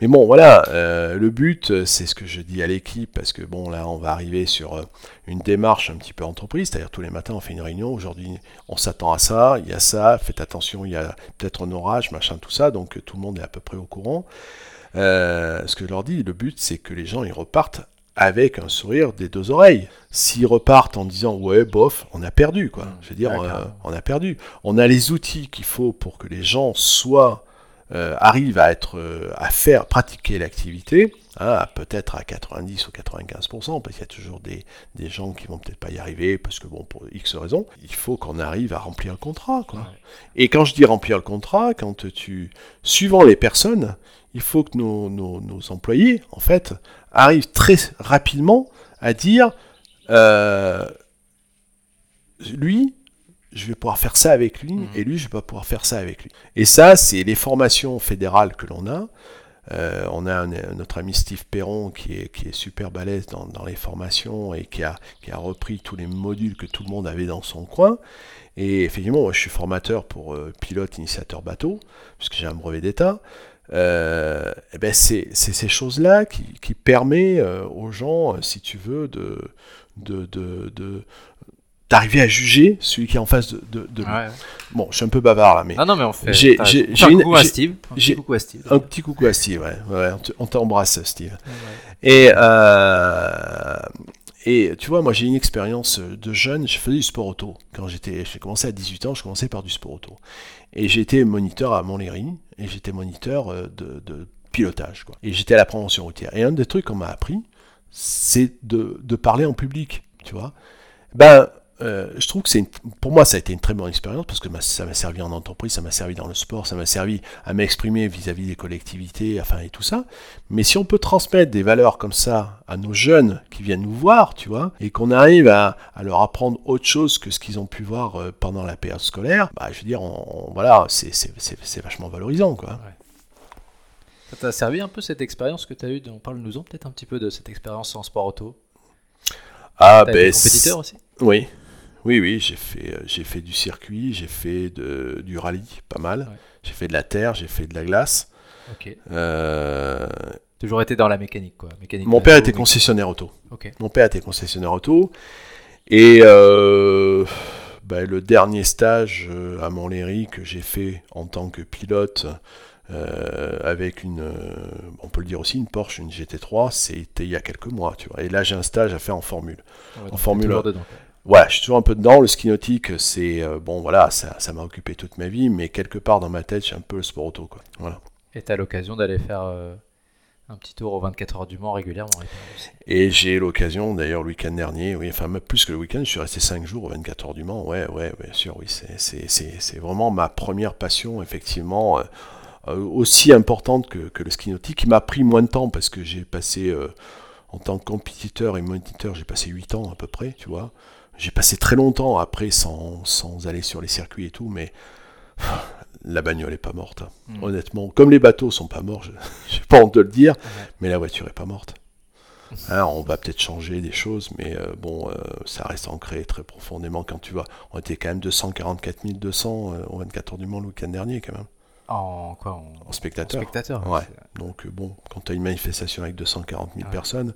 mais bon, voilà, euh, le but, euh, c'est ce que je dis à l'équipe, parce que bon, là, on va arriver sur euh, une démarche un petit peu entreprise, c'est-à-dire tous les matins, on fait une réunion. Aujourd'hui, on s'attend à ça, il y a ça, faites attention, il y a peut-être un orage, machin, tout ça, donc tout le monde est à peu près au courant. Euh, ce que je leur dis, le but, c'est que les gens, ils repartent avec un sourire des deux oreilles. S'ils repartent en disant ouais bof, on a perdu quoi. Mmh. Je veux dire, on a perdu. On a les outils qu'il faut pour que les gens soient euh, arrivent à être euh, à faire pratiquer l'activité, hein, peut-être à 90 ou 95%, parce qu'il y a toujours des, des gens qui vont peut-être pas y arriver parce que bon pour X raisons, il faut qu'on arrive à remplir le contrat quoi. Ouais. Et quand je dis remplir le contrat, quand tu suivant les personnes, il faut que nos, nos, nos employés en fait arrivent très rapidement à dire euh, lui je vais pouvoir faire ça avec lui, Mhm. et lui, je vais pas pouvoir faire ça avec lui. Et ça, c'est les formations fédérales que l'on a. Euh, on a un- notre ami Steve Perron qui est, qui est super balèze dans, dans les formations et qui a, qui a repris tous les modules que tout le monde avait dans son coin. Et effectivement, moi, je suis formateur pour euh, pilote initiateur bateau, puisque j'ai un brevet d'État. Euh, eh ben c'est ces choses-là qui, qui permet euh, aux gens, euh, si tu veux, de, de, de, de- d'arriver à juger celui qui est en face de, de, de lui. Ouais. Bon, je suis un peu bavard là, mais Non, non, mais on fait. J'ai- j'ai- j'ai un une- coucou à j'ai- Steve. Un petit coucou à Steve. un petit coucou à Steve, ouais, ouais, on te- on t'embrasse Steve. Ouais. Et, euh, et tu vois, moi j'ai une expérience de jeune, je faisais du sport auto. Quand j'étais, j'ai commencé à 18 ans, je commençais par du sport auto. Et j'étais moniteur à Montlhéry, et j'étais moniteur euh, de, de pilotage. Quoi. Et j'étais à la prévention routière. Et un des trucs qu'on m'a appris, c'est de, de parler en public, tu vois. Ben, euh, je trouve que c'est pour moi ça a été une très bonne expérience parce que ça m'a servi en entreprise, ça m'a servi dans le sport, ça m'a servi à m'exprimer vis-à-vis des collectivités, enfin et tout ça. Mais si on peut transmettre des valeurs comme ça à nos jeunes qui viennent nous voir, tu vois, et qu'on arrive à, à leur apprendre autre chose que ce qu'ils ont pu voir euh, pendant la période scolaire, bah je veux dire, on, on- voilà, c'est vachement valorisant, quoi. Ça t'a servi un peu cette expérience que tu as eue On parle nous en peut-être un petit peu de cette expérience en sport auto? Ah ben compétiteur aussi? Oui, oui, oui, j'ai fait, euh, j'ai fait du circuit, j'ai fait de, du rallye, pas mal. Ouais. J'ai fait de la terre, j'ai fait de la glace. Ok. Euh, Toujours été dans la mécanique, quoi. Mécanique mon père était concessionnaire auto. Mon père était concessionnaire auto. Et euh, ben, le dernier stage à Montlhéry que j'ai fait en tant que pilote euh, avec une, on peut le dire aussi, une Porsche, une GT3, c'était il y a quelques mois, tu vois. Et là, j'ai un stage à faire en Formule. Ouais, donc Formule Ouais, je suis toujours un peu dedans. Le ski nautique, c'est euh, bon, voilà, ça, ça m'a occupé toute ma vie, mais quelque part dans ma tête, j'ai un peu le sport auto, quoi. Voilà. Et t'as l'occasion d'aller faire euh, un petit tour aux 24 heures du Mans régulièrement. Et j'ai l'occasion, d'ailleurs, le week-end dernier, oui, enfin plus que le week-end, je suis resté 5 jours aux 24 heures du Mans. Ouais, ouais, bien sûr, oui, c'est- vraiment ma première passion, effectivement, euh, aussi importante que, que le ski nautique, qui m'a pris moins de temps parce que j'ai passé, en tant que compétiteur et moniteur, j'ai passé 8 ans à peu près, tu vois. J'ai passé très longtemps après sans, sans, aller sur les circuits et tout, mais la bagnole est pas morte. Hein. Hmm. Honnêtement, comme les bateaux sont pas morts, je <laughs> n'ai pas honte de le dire, mais la voiture est pas morte. <laughs> Hein, on va peut-être changer des choses, mais euh, bon, euh, ça reste ancré très profondément quand tu vois. On était quand même 244 200 euh, au 24 heures du Mans le week-end dernier, quand même. En quoi En, spectateur. spectateur. Ouais. Donc bon, quand tu as une manifestation avec 240 000 personnes,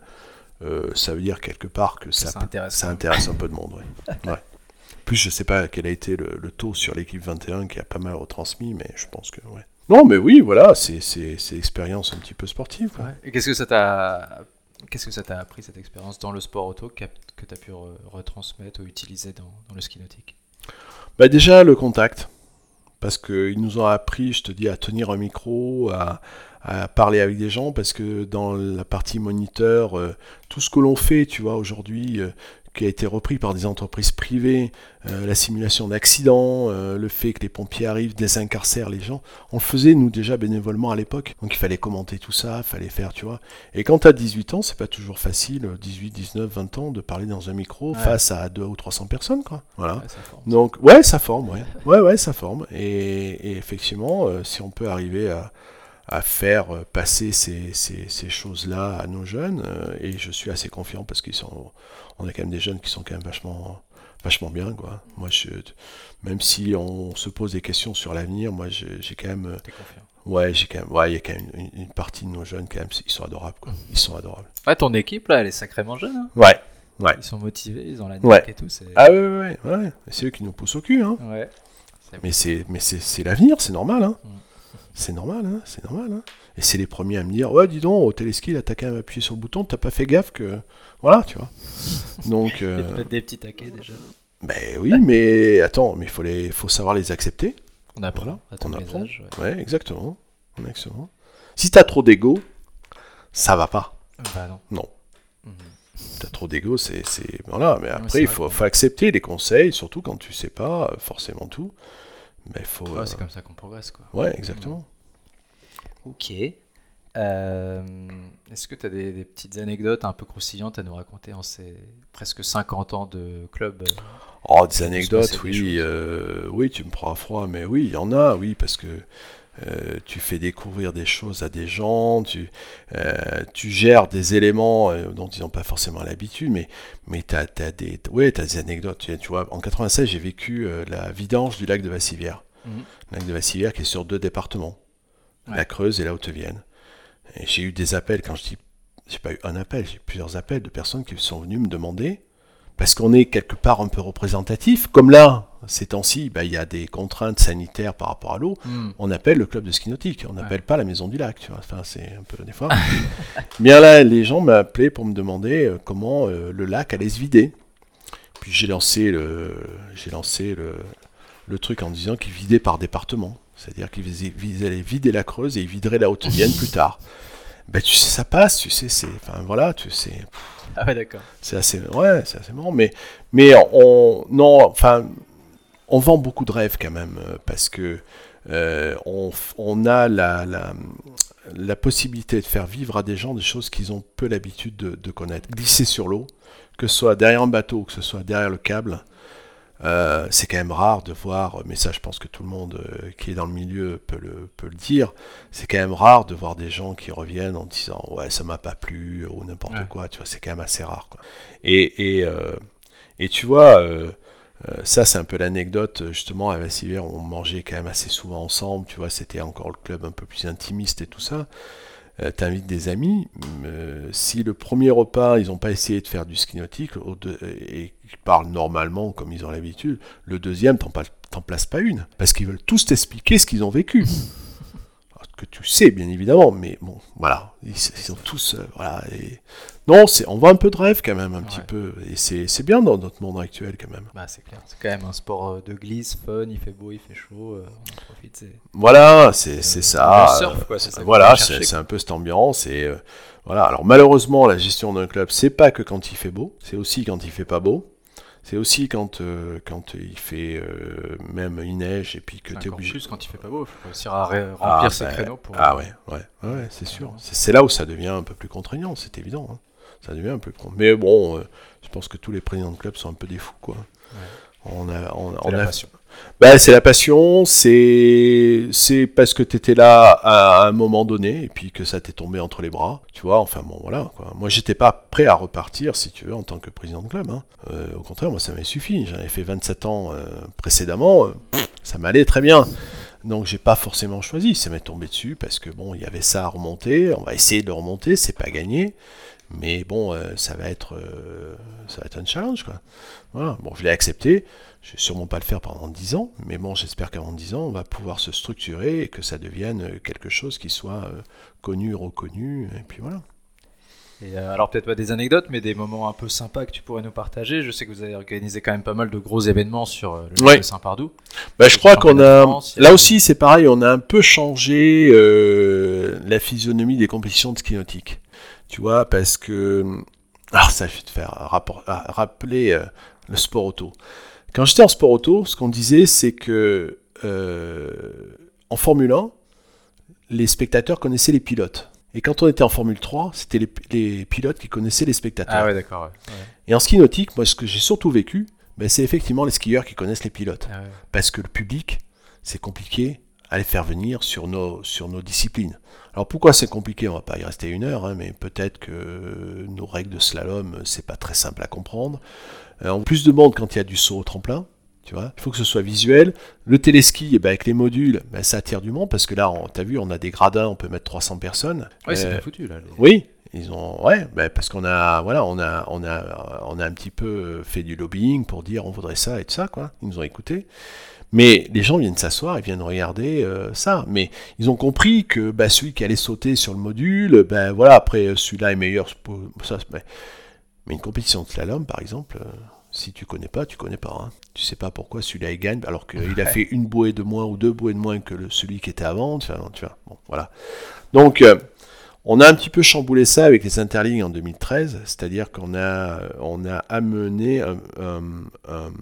ça veut dire quelque part que ça, ça, intéresse, un peu de monde. Ouais. <laughs> Plus je sais pas quel a été le, taux sur l'équipe 21 qui a pas mal retransmis, mais je pense que ouais. Non, mais oui, voilà, c'est l'expérience un petit peu sportive. Et qu'est-ce que ça t'a Qu'est-ce que ça t'a appris cette expérience dans le sport auto que tu as pu retransmettre ou utiliser dans, le ski nautique? Bah Déjà le contact, parce qu'ils nous ont appris, je te dis, à tenir un micro, à, parler avec des gens, parce que dans la partie moniteur, euh, tout ce que l'on fait, tu vois, aujourd'hui, euh, qui a été repris par des entreprises privées, euh, la simulation d'accidents, le fait que les pompiers arrivent, désincarcèrent les gens, on le faisait nous déjà bénévolement à l'époque. Donc il fallait commenter tout ça, il fallait faire, tu vois. Et quand tu as 18 ans, c'est pas toujours facile, 18, 19, 20 ans, de parler dans un micro face à 2 ou 300 personnes, quoi. Voilà. Donc ouais, ça forme, ouais. Ouais, ouais, ça forme. Et, effectivement, euh, si on peut arriver à, faire passer ces, ces choses-là à nos jeunes, et je suis assez confiant parce qu'ils sont on a quand même des jeunes qui sont quand même vachement, vachement bien, quoi. Moi, je, même si on se pose des questions sur l'avenir, moi, j'ai quand même. Ouais, j'ai quand même, ouais, il y a quand même une, partie de nos jeunes quand même, ils sont adorables, quoi. Ils sont adorables. Ouais, ton équipe là, elle est sacrément jeune. Hein ouais, ouais. Ils sont motivés, ils ont la ouais. et tout. Ah ouais, ouais, ouais. C'est eux qui nous poussent au cul, hein. Ouais. Mais c'est, mais c'est, l'avenir, c'est normal, hein. Mm. C'est normal, hein. C'est normal, hein. Et c'est les premiers à me dire, ouais, dis donc, au téléski, là, t'as quand même appuyé sur le bouton, t'as pas fait gaffe que voilà, tu vois. Donc. <laughs> Euh... Des petits taquets déjà. Ben oui, mais attends, mais il faut, les, faut savoir les accepter. On apprend. on apprend. ouais. exactement. exactement. Si t'as trop d'ego, ça va pas. Bah non. Non. Mhm. T'as trop d'ego, c'est, voilà. Mais après, il faut, faut, accepter les conseils, surtout quand tu sais pas euh, forcément tout. Mais faut. C'est euh, comme ça qu'on progresse, quoi. Ouais, exactement. Ok. Euh, est-ce que tu as des, petites anecdotes un peu croustillantes à nous raconter en ces presque 50 ans de club euh, Oh, des anecdotes, oui. Euh, oui, tu me prends à froid, mais oui, il y en a, oui, parce que tu fais découvrir des choses à des gens, tu, tu gères des éléments dont ils n'ont pas forcément l'habitude, mais, mais tu as, des, ouais, as des anecdotes. Tu, vois, en 96, j'ai vécu la vidange du lac de Vassivière. Mhm. Le lac de Vassivière qui est sur deux départements, la Creuse et la Haute-Vienne j'ai eu des appels, quand je dis, j'ai pas eu un appel, j'ai eu plusieurs appels de personnes qui sont venues me demander, parce qu'on est quelque part un peu représentatif, comme là, ces temps-ci, bah, il y a des contraintes sanitaires par rapport à l'eau, hmm. on appelle le club de ski nautique, on n'appelle pas la maison du lac, tu vois, enfin c'est un peu des fois. <laughs> Bien là, les gens m'appelaient pour me demander euh, comment euh, le lac allait se vider. Puis j'ai lancé le, j'ai lancé le, le truc en disant qu'il vidait par département. C'est-à-dire qu'ils allaient vider la Creuse et ils videraient la Haute-Vienne plus tard. Ben, tu sais, ça passe, tu sais, c'est. Enfin, voilà, tu sais. Ah ouais, d'accord. C'est assez. Ouais, c'est assez marrant. Mais, mais on. Non, enfin. On vend beaucoup de rêves quand même, euh, parce que. Euh, on, on, a la, la, la, possibilité de faire vivre à des gens des choses qu'ils ont peu l'habitude de, de connaître. Glisser sur l'eau, que ce soit derrière un bateau, que ce soit derrière le câble, euh, c'est quand même rare de voir, mais ça je pense que tout le monde euh, qui est dans le milieu peut le, peut le dire, c'est quand même rare de voir des gens qui reviennent en disant ouais ça m'a pas plu ou n'importe quoi, tu vois, c'est quand même assez rare. Quoi. Et, et, euh, et tu vois, ça c'est un peu l'anecdote, justement à Vassivière on mangeait quand même assez souvent ensemble, tu vois, c'était encore le club un peu plus intimiste et tout ça. Euh, t'invites des amis. Euh, si le premier repas, ils n'ont pas essayé de faire du ski nautique et ils parlent normalement comme ils ont l'habitude, le deuxième, t'en places pas une. Parce qu'ils veulent tous t'expliquer ce qu'ils ont vécu. Que tu sais, bien évidemment, mais bon, voilà. Ils, sont tous. Euh, voilà, et non, c'est, on voit un peu de rêve quand même, un petit peu. Et c'est, bien dans notre monde actuel quand même. Bah, c'est clair. C'est quand même un sport euh, de glisse, fun, il fait beau, il fait chaud, euh, on profite. Voilà, c'est, ça. voilà, c'est, un peu cette ambiance. Et voilà. Alors malheureusement, la gestion d'un club, c'est pas que quand il fait beau, c'est aussi quand il fait pas beau. C'est aussi quand, euh, quand il fait euh, même une neige et puis que tu es obligé. plus quand il fait pas beau, il faut réussir à remplir ah, ses ben, créneaux. Pour... Ah ouais, ouais, ouais c'est sûr. C'est là où ça devient un peu plus contraignant, c'est évident. Hein. Ça devient un peu. Mais bon, euh, je pense que tous les présidents de club sont un peu des fous, quoi. On a, on, on la a- passion. Bah, c'est la passion, c'est c'est parce que tu étais là à un moment donné et puis que ça t'est tombé entre les bras, tu vois. Enfin bon, voilà. Quoi. Moi, j'étais pas prêt à repartir, si tu veux, en tant que président de club. hein. Euh, au contraire, moi, ça m'avait suffi. J'en avais fait 27 ans euh, précédemment, euh, ça m'allait très bien. Donc, j'ai pas forcément choisi. Ça m'est tombé dessus parce que bon, il y avait ça à remonter. On va essayer de le remonter, c'est pas gagné. Mais bon, euh, ça va être euh, ça va être un challenge, quoi. Voilà. Bon, je l'ai accepté. Je vais sûrement pas le faire pendant 10 ans, mais bon, j'espère qu'avant 10 ans, on va pouvoir se structurer et que ça devienne euh, quelque chose qui soit euh, connu, reconnu, et puis voilà. Et euh, alors peut-être pas des anecdotes, mais des moments un peu sympas que tu pourrais nous partager. Je sais que vous avez organisé quand même pas mal de gros événements sur euh, le Ouais. de Saint-Pardoux. Bah, je crois qu'on a, France, là aussi, c'est pareil, on a un peu changé euh, la physionomie des compétitions de ski nautique. Tu vois, parce que, alors ça, je vais te faire rapport, ah, rappeler euh, le sport auto. Quand j'étais en sport auto, ce qu'on disait, c'est que euh, en Formule 1, les spectateurs connaissaient les pilotes. Et quand on était en Formule 3, c'était les, les pilotes qui connaissaient les spectateurs. Ah ouais, d'accord. ouais. Ouais. Et en ski nautique, moi, ce que j'ai surtout vécu, ben, c'est effectivement les skieurs qui connaissent les pilotes Ah ouais. parce que le public, c'est compliqué à les faire venir sur nos, sur nos disciplines. Alors pourquoi c'est compliqué? On va pas y rester une heure, hein, mais peut-être que nos règles de slalom, c'est pas très simple à comprendre. Euh, en plus de monde quand il y a du saut au tremplin, tu vois, il faut que ce soit visuel. Le téléski, eh ben, avec les modules, ben, ça attire du monde parce que là, on- t'as vu, on a des gradins, on peut mettre 300 personnes. Ouais, c'est Euh, bien foutu là. les- oui, ils ont, ouais, ben, parce qu'on a, voilà, on a, on a, on a un petit peu fait du lobbying pour dire on voudrait ça et tout ça, quoi. Ils nous ont écoutés. Mais les gens viennent s'asseoir, ils viennent regarder euh, ça. Mais ils ont compris que bah, celui qui allait sauter sur le module, ben voilà, après euh, celui-là est meilleur. Ça, mais, mais une compétition de slalom, par exemple, euh, si tu connais pas, tu connais pas. Hein. Tu sais pas pourquoi celui-là il gagne, alors qu'il a fait une bouée de moins ou deux bouées de moins que le- celui qui était avant. Tu vois, tu vois, bon, voilà. Donc euh, on a un petit peu chamboulé ça avec les interlignes en 2013, c'est-à-dire qu'on a, on a amené un, un- un-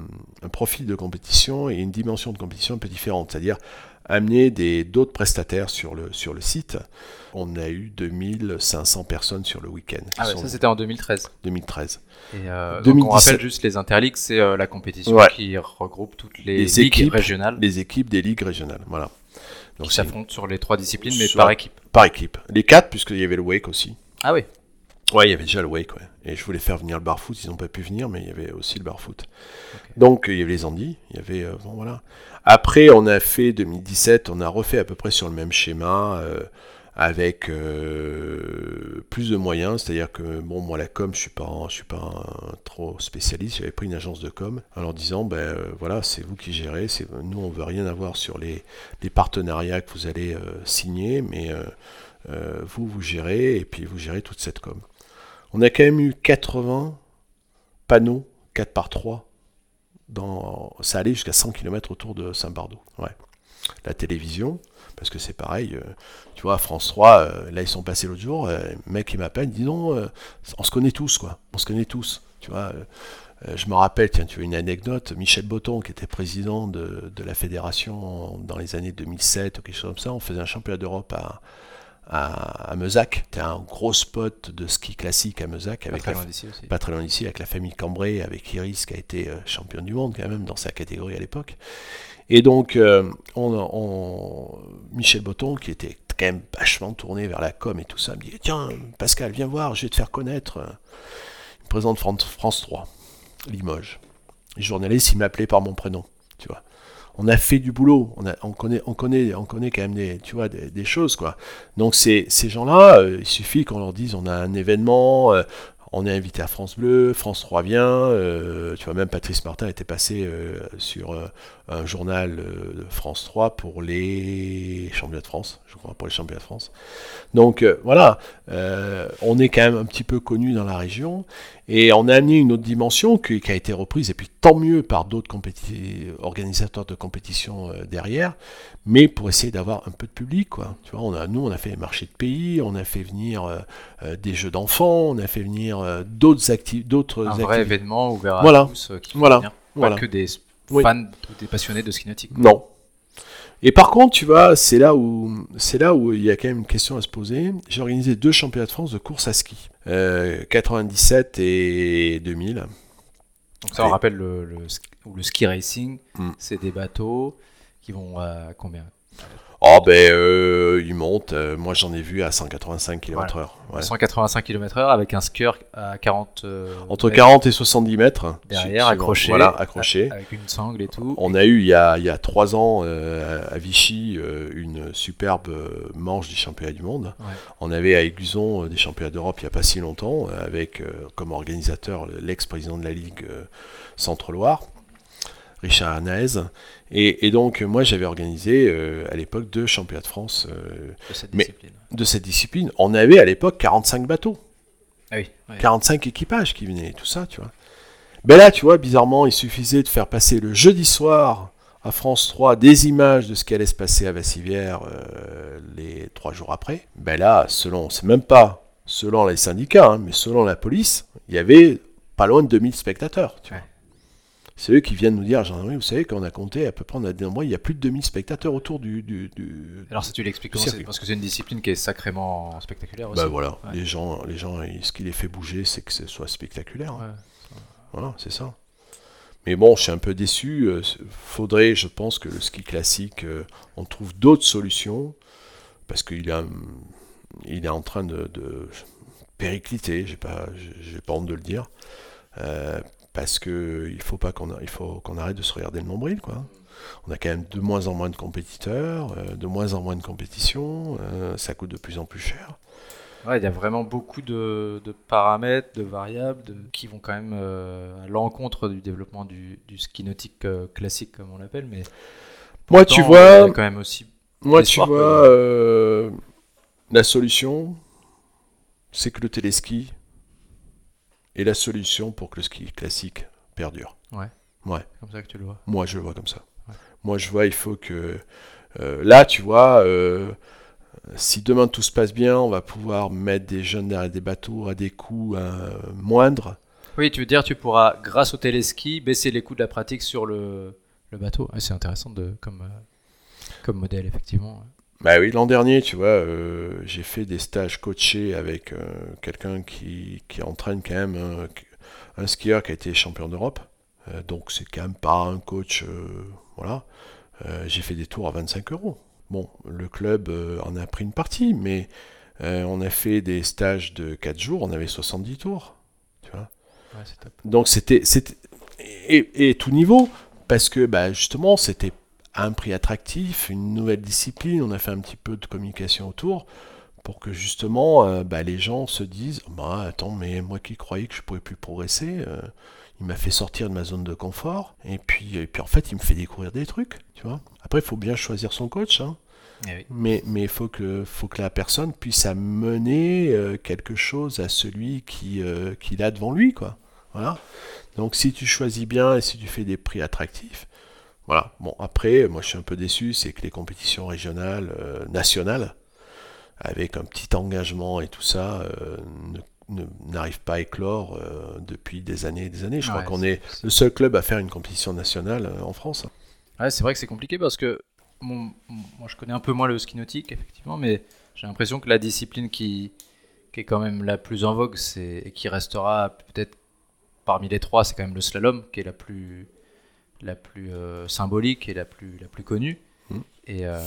un profil de compétition et une dimension de compétition un peu différente, c'est-à-dire amener des, d'autres prestataires sur le, sur le site. On a eu 2500 personnes sur le week-end, Ah ouais, ça c'était en 2013. 2013. Et euh, donc, 2017. on rappelle juste les Interligues, c'est euh, la compétition Ouais. qui regroupe toutes les, Les ligues équipes, régionales Les équipes des ligues régionales, voilà. Donc c'est s'affrontent sur les trois disciplines, mais par équipe. par équipe. Les quatre, puisqu'il y avait le wake aussi. Ah oui. Ouais, il y avait déjà le wake, ouais. Et je voulais faire venir le barfoot, ils n'ont pas pu venir, mais il y avait aussi le barfoot. Donc il y avait les Andy, il y avait euh, bon voilà. Après, on a fait 2017, on a refait à peu près sur le même schéma euh, avec euh, plus de moyens, c'est-à-dire que bon moi la com, je suis pas je suis pas trop spécialiste, j'avais pris une agence de com en leur disant ben euh, voilà, c'est vous qui gérez, nous on veut rien avoir sur les, partenariats que vous allez euh, signer, mais vous vous gérez et puis vous gérez toute cette com. On a quand même eu 80 panneaux 4 par 3 dans, ça allait jusqu'à 100 km autour de Saint-Bardo. Ouais. La télévision, parce que c'est pareil, euh, tu vois, France 3, euh, là ils sont passés l'autre jour, euh, le mec il m'appelle, dis donc, euh, on se connaît tous, quoi, on se connaît tous, tu vois. je me rappelle, tiens, tu veux une anecdote, Michel Botton, qui était président de, de la fédération dans les années 2007 ou quelque chose comme ça, on faisait un championnat d'Europe à, à, à Meusac. C'était un gros spot de ski classique à Meusac avec Pas très la, loin d'ici aussi. pas très loin d'ici, avec la famille Cambrai, avec Iris qui a été championne du monde quand même dans sa catégorie à l'époque. Et donc, euh, on, Michel Botton, qui était quand même vachement tourné vers la com et tout ça, me dit Tiens, Pascal, viens voir, je vais te faire connaître. Il me présente France, France 3, Limoges. Les journalistes, ils m'appelaient par mon prénom, tu vois. On a fait du boulot, on, connaît, on, connaît, on connaît quand même des, tu vois, des, choses, quoi. Donc, ces, ces gens-là, euh, il suffit qu'on leur dise on a un événement, euh, on est invité à France Bleu, France 3 vient, euh, tu vois, même Patrice Martin était passé euh, sur euh, un journal euh, de France 3 pour les championnats de France, je crois, pour les championnats de France. Donc euh, voilà, euh, on est quand même un petit peu connu dans la région et on a amené une autre dimension qui, qui a été reprise et puis tant mieux par d'autres organisateurs de compétition euh, derrière, mais pour essayer d'avoir un peu de public quoi. Tu vois, on a, nous on a fait les marchés de pays, on a fait venir des jeux d'enfants, on a fait venir d'autres activités, d'autres Un vrai événement ouvert à Voilà. tous qui font Voilà. venir. Pas Voilà. que des Oui. fans ou des passionnés de ski nautique. Non. Et par contre, tu vois, c'est là où c'est là où il y a quand même une question à se poser. J'ai organisé deux championnats de France de course à ski, euh, 97 et 2000. Donc ça, on rappelle le, le, le ski racing, Mm. c'est des bateaux qui vont à combien? Oh ben, euh, ils montent. euh, moi, j'en ai vu à 185 km/h. Ouais. 185 km/h avec un skieur à 40 euh, Entre mètres 40 et 70 mètres. derrière, accroché, Voilà, accroché. avec une sangle et tout. On a eu il y a, il y a trois ans euh, à Vichy une superbe manche du championnat du monde. Ouais. On avait à Aiguzon des championnats d'Europe il n'y a pas si longtemps, avec comme organisateur l'ex-président de la Ligue euh, Centre-Loire, Richard Anaez. Et, et donc moi j'avais organisé euh, à l'époque deux championnats de France euh, de cette Mais- discipline. de cette discipline. On avait à l'époque 45 bateaux. Ah oui, ouais. 45 équipages qui venaient, tout ça, tu vois. Ben là, tu vois, bizarrement, il suffisait de faire passer le jeudi soir à France 3 des images de ce qui allait se passer à Vassivière euh, les trois jours après. Ben là, selon, c'est même pas selon les syndicats, hein, mais selon la police, il y avait pas loin de 2000 spectateurs, tu vois. Ouais. C'est eux qui viennent nous dire, gendarmerie, vous savez, quand on a compté, à peu près, on a dénombré, il y a plus de 2000 spectateurs autour du... du, du- Alors ça tu l'expliques Parce que c'est une discipline qui est sacrément spectaculaire aussi. Ben voilà, Ouais. les gens, les gens, ce qui les fait bouger, c'est que ce soit spectaculaire. hein. Voilà, c'est ça. Mais bon, je suis un peu déçu. euh, Faudrait, je pense, que le ski classique, euh, on trouve d'autres solutions, parce qu'il est, un- il est en train de, de péricliter, j'ai pas, j'ai pas honte de le dire, euh, parce que il faut pas qu'on, arrête de se regarder le nombril, quoi. On a quand même de moins en moins de compétiteurs, euh, de moins en moins de compétitions, euh, ça coûte de plus en plus cher. Ouais, il y a vraiment beaucoup de, de paramètres, de variables de- qui vont quand même euh, à l'encontre du développement du, du ski nautique classique, comme on l'appelle. Mais Moi, tu pourtant, vois, quand même aussi. Moi, tu L'espoir que- vois, la solution, c'est que le téléski est la solution pour que le ski classique perdure. Comme ça que tu le vois. Moi, je le vois comme ça. Ouais. Moi, je vois, il faut que... euh, là, tu vois, euh, si demain tout se passe bien, on va pouvoir mettre des jeunes derrière des bateaux à des coûts euh, moindres. Oui, tu veux dire, tu pourras, grâce au téléski, baisser les coûts de la pratique sur le, le bateau. Ouais, c'est intéressant de, comme, comme modèle, effectivement. Bah oui, l'an dernier, tu vois, euh, j'ai fait des stages coachés avec euh, quelqu'un qui, qui entraîne quand même euh, un skieur qui a été champion d'Europe. Euh, donc c'est quand même pas un coach, voilà. J'ai fait des tours à 25 euros. Bon, le club en a pris une partie, mais on a fait des stages de 4 jours, on avait 70 tours. Tu vois. Ouais, c'est top. Donc c'était c'était et, et tout niveau parce que bah, justement c'était à un prix attractif, une nouvelle discipline, on a fait un petit peu de communication autour pour que justement euh, bah, les gens se disent bah attends mais moi qui croyais que je pouvais plus progresser, euh, il m'a fait sortir de ma zone de confort et puis et puis en fait il me fait découvrir des trucs, tu vois. Après il faut bien choisir son coach hein. Eh oui. Mais mais il faut que faut que la personne puisse amener euh, quelque chose à celui qui qu'il a devant lui quoi. Voilà. Donc si tu choisis bien et si tu fais des prix attractifs, voilà. Bon après, moi je suis un peu déçu, c'est que les compétitions régionales, euh, nationales, avec un petit engagement et tout ça, euh, n'arrivent pas à éclore euh, depuis des années et des années. Je crois qu'on est le seul club à faire une compétition nationale euh, en France. Ouais, c'est vrai que c'est compliqué parce que moi je connais un peu moins le ski nautique effectivement, mais j'ai l'impression que la discipline qui, qui est quand même la plus en vogue c'est, et qui restera peut-être parmi les trois, c'est quand même le slalom qui est la plus, la plus euh, symbolique et la plus, la plus connue. Mm. Et, euh,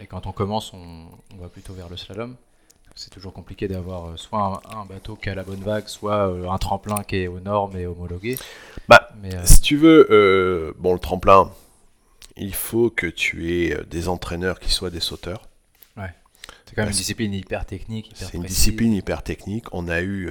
et quand on commence, on, on va plutôt vers le slalom. C'est toujours compliqué d'avoir euh, soit un, un bateau qui a la bonne vague, soit un tremplin qui est aux normes et homologué. Bah, Mais, Si tu veux, bon, le tremplin, il faut que tu aies des entraîneurs qui soient des sauteurs. c'est quand même une discipline hyper technique, C'est une discipline hyper technique. On a eu,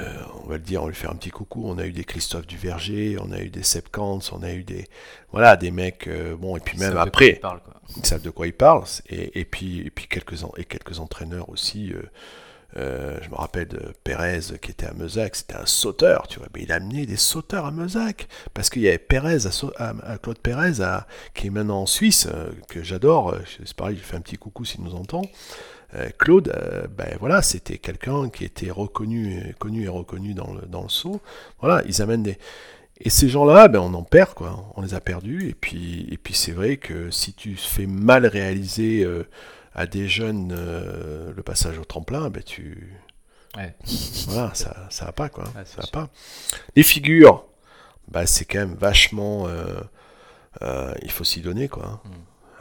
euh, on va le dire, on lui faire un petit coucou. On a eu des Christophe Duverger, on a eu des Sepp Kantz, on a eu des, voilà, des mecs. euh, bon, et puis même après, ils parlent, quoi. ils savent de quoi ils parlent. Et, et puis, et puis quelques et quelques entraîneurs aussi. euh, je me rappelle de Pérez qui était à Meusac, c'était un sauteur, tu vois. Mais il a amené des sauteurs à Meusac parce qu'il y avait Pérez à, à- à Claude Pérez à- qui est maintenant en Suisse, que j'adore. C'est pareil, je lui fais un petit coucou s'il nous entend. Euh, Claude, euh, ben voilà, c'était quelqu'un qui était reconnu, connu et reconnu dans le, dans le saut. Voilà, ils amènent des. Et ces gens-là, ben, on en perd, quoi. On les a perdus. Et puis, et puis c'est vrai que si tu fais mal réaliser euh, à des jeunes euh, le passage au tremplin, ben tu. Ouais. <laughs> Voilà, ça, ça va pas, quoi. Ouais, ça va sûr. pas. Les figures, bah, c'est quand même vachement. euh, il faut s'y donner, quoi. Mm.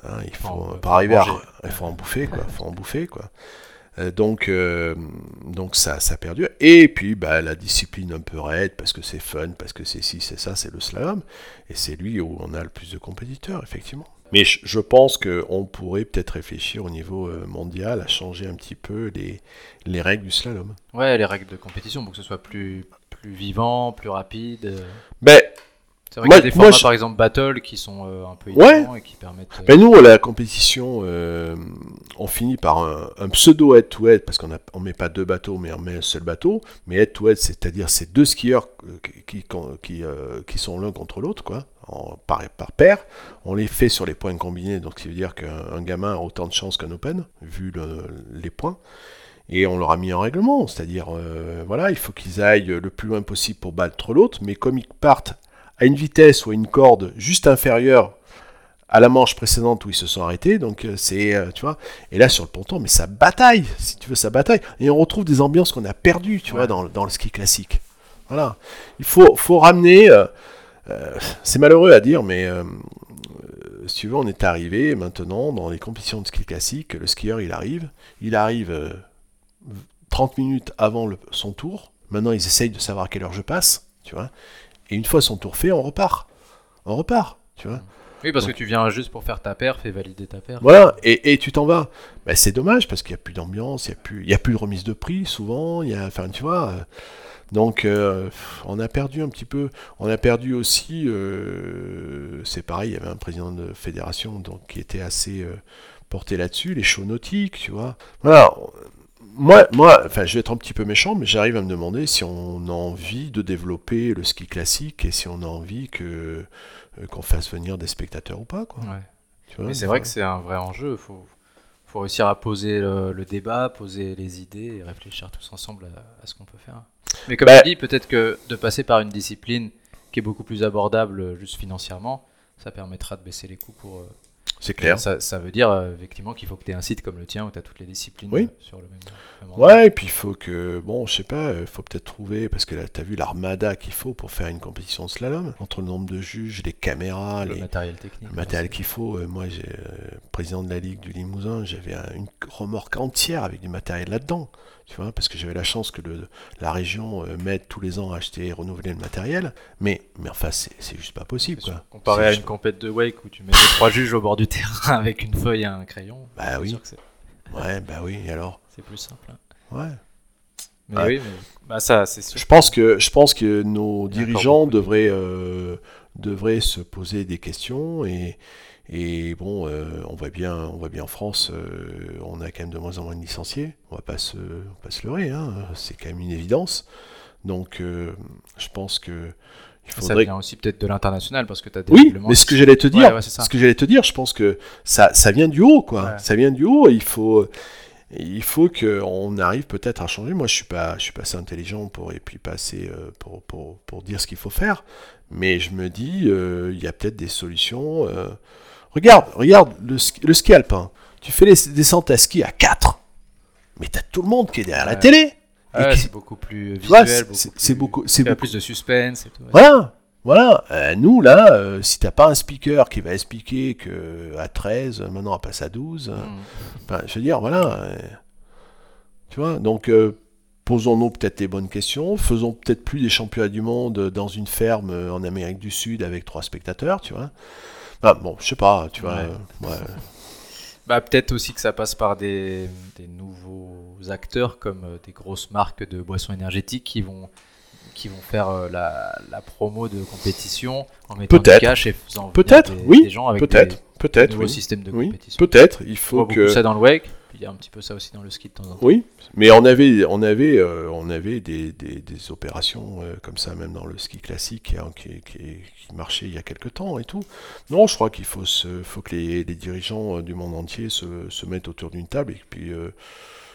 Hein, il Faut arriver à. Il faut en bouffer, quoi. faut en bouffer, quoi. Euh, donc, euh, donc ça, ça perdure. Et puis, bah, la discipline un peu raide, parce que c'est fun, parce que c'est ci, c'est ça, c'est le slalom. Et c'est lui où on a le plus de compétiteurs, effectivement. Mais je, je pense qu'on pourrait peut-être réfléchir au niveau euh, mondial à changer un petit peu les, les règles du slalom. Ouais, les règles de compétition pour que ce soit plus, plus vivant, plus rapide. Ben, C'est vrai Moi- qu'il y a des moi, formats, je- par exemple, battle, qui sont euh, un peu Ouais. et qui permettent. euh, Ben nous, à la compétition, euh, on finit par un, un pseudo head-to-head, parce qu'on ne met pas deux bateaux, mais on met un seul bateau. Mais head-to-head, c'est-à-dire c'est deux skieurs euh, qui, qui, qui, qui sont l'un contre l'autre, quoi, en, par, par paire. On les fait sur les points combinés, donc ce qui veut dire qu'un un gamin a autant de chances qu'un open, vu le- les points. Et on leur a mis un règlement, c'est-à-dire, euh, voilà, il faut qu'ils aillent le plus loin possible pour battre l'autre, mais comme ils partent à une vitesse ou à une corde juste inférieure à la manche précédente où ils se sont arrêtés, donc euh, c'est, euh, tu vois, et là sur le ponton, mais ça bataille, si tu veux, ça bataille, et on retrouve des ambiances qu'on a perdues, tu vois, dans, dans le ski classique. Voilà, il faut, faut ramener, euh, euh, c'est malheureux à dire, mais euh, si tu veux, on est arrivé maintenant dans les compétitions de ski classique, le skieur il arrive, il arrive euh, 30 minutes avant le- son tour, maintenant ils essayent de savoir à quelle heure je passe, tu vois, et une fois son tour fait, on repart, on repart, tu vois. Oui, parce que tu viens juste pour faire ta perf et valider ta perf. Voilà, et, et tu t'en vas. Ben, c'est dommage parce qu'il n'y a plus d'ambiance, il n'y a, plus- y a plus de remise de prix souvent, il y a, enfin tu vois. euh, donc euh, on a perdu un petit peu, on a perdu aussi, euh, c'est pareil, il y avait un président de fédération donc, qui était assez porté là-dessus, les shows nautiques, tu vois. Voilà, moi, moi, enfin je vais être un petit peu méchant, mais j'arrive à me demander si on a envie de développer le ski classique et si on a envie que euh, qu'on fasse venir des spectateurs ou pas, quoi. Ouais. Mais c'est vrai que c'est un vrai enjeu. Il faut, faut réussir à poser le, le débat, poser les idées et réfléchir tous ensemble à, à ce qu'on peut faire. Mais comme Bah- tu dis, peut-être que de passer par une discipline qui est beaucoup plus abordable euh, juste financièrement, ça permettra de baisser les coûts pour. C'est clair. Ça, ça veut dire euh, effectivement qu'il faut que tu aies un site comme le tien où tu as toutes les disciplines Oui. sur le même. Ouais, et puis il faut que, bon, je sais pas, il faut peut-être trouver, parce que là, t'as vu l'armada qu'il faut pour faire une compétition de slalom, entre le nombre de juges, les caméras, Le les, matériel technique. le matériel qu'il faut. Euh, moi, j'ai euh, président de la Ligue du Limousin, j'avais un- une remorque entière avec du matériel là-dedans, tu vois, parce que j'avais la chance que le, la région euh, m'aide tous les ans à acheter et renouveler le matériel, mais, mais enfin, c'est c'est juste pas possible, quoi. Comparé à juste- une compète de wake où tu mets trois juges au bord du terrain <laughs> avec une feuille et un crayon. Bah oui. sûr que c'est- Ouais, bah oui, et alors? C'est plus simple. hein. Ouais. Mais Ouais. oui, mais bah ça, c'est sûr. Je pense que, je pense que nos dirigeants devraient, euh, devraient se poser des questions et, et bon, euh, on voit bien, on voit bien en France, euh, on a quand même de moins en moins de licenciés. On va pas se, on va pas se leurrer, hein, c'est quand même une évidence. Donc, euh, je pense que il Ça faudrait. vient aussi peut-être de l'international parce que tu as des Oui, mais ce qui que j'allais te dire, Ouais, ouais, c'est ça. ce que j'allais te dire, je pense que ça, ça vient du haut, quoi. Ouais. Ça vient du haut. et Il faut, il faut qu'on arrive peut-être à changer. Moi, je suis pas, je suis pas assez intelligent pour et puis pas assez euh, pour, pour, pour dire ce qu'il faut faire. Mais je me dis, euh, il y a peut-être des solutions. euh. Regarde, regarde le ski, le ski alpin. Tu fais les descentes à ski à 4 mais t'as tout le monde qui est derrière la télé. Et Ouais, qui- c'est beaucoup plus visuel. c'est- beaucoup plus- beaucoup, plus de suspense et tout. ouais. voilà, voilà. Euh, nous, là, euh, si t'as pas un speaker qui va expliquer que à 13, euh, maintenant on passe à 12, euh, Mm. enfin, je veux dire, voilà. euh, tu vois, donc euh, posons-nous peut-être les bonnes questions, faisons peut-être plus des championnats du monde dans une ferme en Amérique du Sud avec trois spectateurs, tu vois. Ah, bon, je sais pas, tu vois. Ouais. ouais. <laughs> Bah, peut-être aussi que ça passe par des, des nouveaux acteurs comme des grosses marques de boissons énergétiques qui vont, qui vont faire euh, la, la promo de compétition en mettant du Peut-être. cash et faisant Peut-être, des, oui, des gens avec Peut-être, des, peut-être, nouveaux oui. systèmes de Oui, compétition. peut-être. Il On faut voit que. beaucoup ça dans le wake, puis il y a un petit peu ça aussi dans le ski de temps en temps. Oui, mais on avait, on avait, euh, on avait des, opérations euh, comme ça, même dans le ski classique, hein, qui, qui, qui marchait il y a quelque temps et tout. Non, je crois qu'il faut, se, faut que les, les dirigeants du monde entier se, se mettent autour d'une table et puis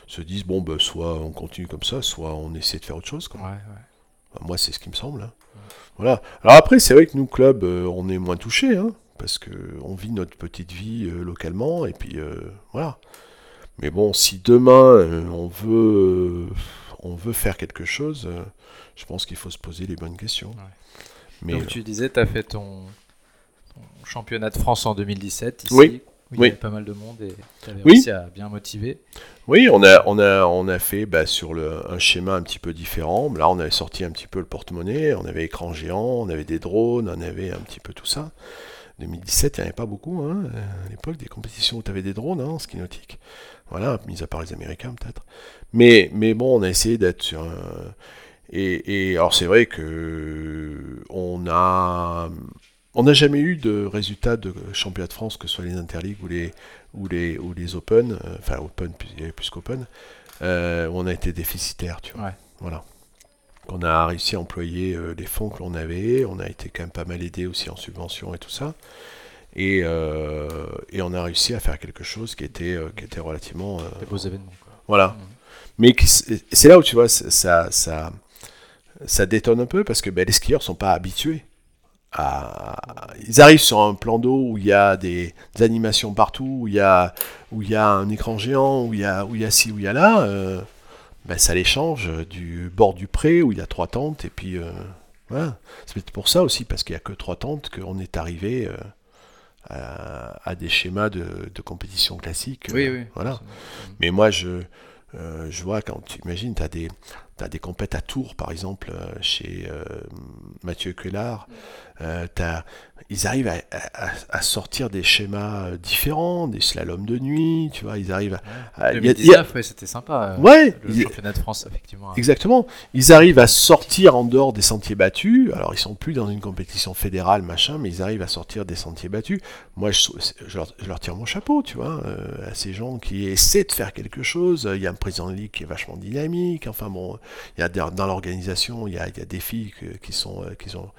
se disent bon, bah, soit on continue comme ça, soit on essaie de faire autre chose. Quoi. Ouais, ouais. Enfin, moi, c'est ce qui me semble. hein. Voilà. Alors après, c'est vrai que nous, club, euh, on est moins touchés, hein, parce que on vit notre petite vie euh, localement, et puis euh, voilà. Mais bon, si demain on veut, on veut faire quelque chose, je pense qu'il faut se poser les bonnes questions. Ouais. Mais Donc tu disais, tu as fait ton, ton championnat de France en 2017 ici. Oui. Où il y Oui. avait pas mal de monde et tu avais Oui. réussi à bien motiver. Oui, on a, on a, on a fait bah, sur le, un schéma un petit peu différent. Là, on avait sorti un petit peu le porte-monnaie, on avait écran géant, on avait des drones, on avait un petit peu tout ça. 2017, il n'y en avait pas beaucoup hein, à l'époque, des compétitions où tu avais des drones hein, en ski nautique. Voilà, mis à part les Américains peut-être. Mais, mais bon, on a essayé d'être sur un... Et, et alors c'est vrai que on a... On n'a jamais eu de résultat de championnat de France, que ce soit les Interligues ou les, ou les, ou les Open, euh, enfin Open, plus- il y avait plus qu'Open, euh, où on a été déficitaire, tu vois. Ouais. Voilà. On a réussi à employer euh, les fonds que l'on avait, on a été quand même pas mal aidé aussi en subvention et tout ça. Et, euh, et on a réussi à faire quelque chose qui était, qui était relativement... Des beaux événements. Quoi. voilà. Mhm. Mais c'est là où tu vois, ça, ça, ça, ça détonne un peu parce que ben, les skieurs sont pas habitués. À... Ils arrivent sur un plan d'eau où il y a des, des animations partout, où il y a, où il y a un écran géant, où il y a, où il y a ci, où il y a là. euh, ben, ça les change du bord du pré où il y a trois tentes et puis euh, voilà. C'est peut-être pour ça aussi parce qu'il y a que trois tentes qu'on est arrivé euh, à, à des schémas de, de compétition classique. Oui, euh, oui. Voilà. absolument. Mais moi, je, je vois quand tu imagines, tu as des, t'as des compètes à Tours, par exemple, euh, chez euh, Mathieu Cuellar. Euh, t'as- ils arrivent à, à- à sortir des schémas euh, différents, des slaloms de nuit, tu vois, ils arrivent à... a- 2019, ouais, c'était sympa. euh, Ouais, Le il- championnat de France, effectivement. Exactement. Ils arrivent à sortir en dehors des sentiers battus. Alors, ils sont plus dans une compétition fédérale, machin, mais ils arrivent à sortir des sentiers battus. Moi, je, je leur, je leur tire mon chapeau, tu vois, euh, à ces gens qui essaient de faire quelque chose. Il y a un président de ligue qui est vachement dynamique. Enfin, bon, il y a dans l'organisation, il y a, il y a des filles que- qui sont, euh, qui sont,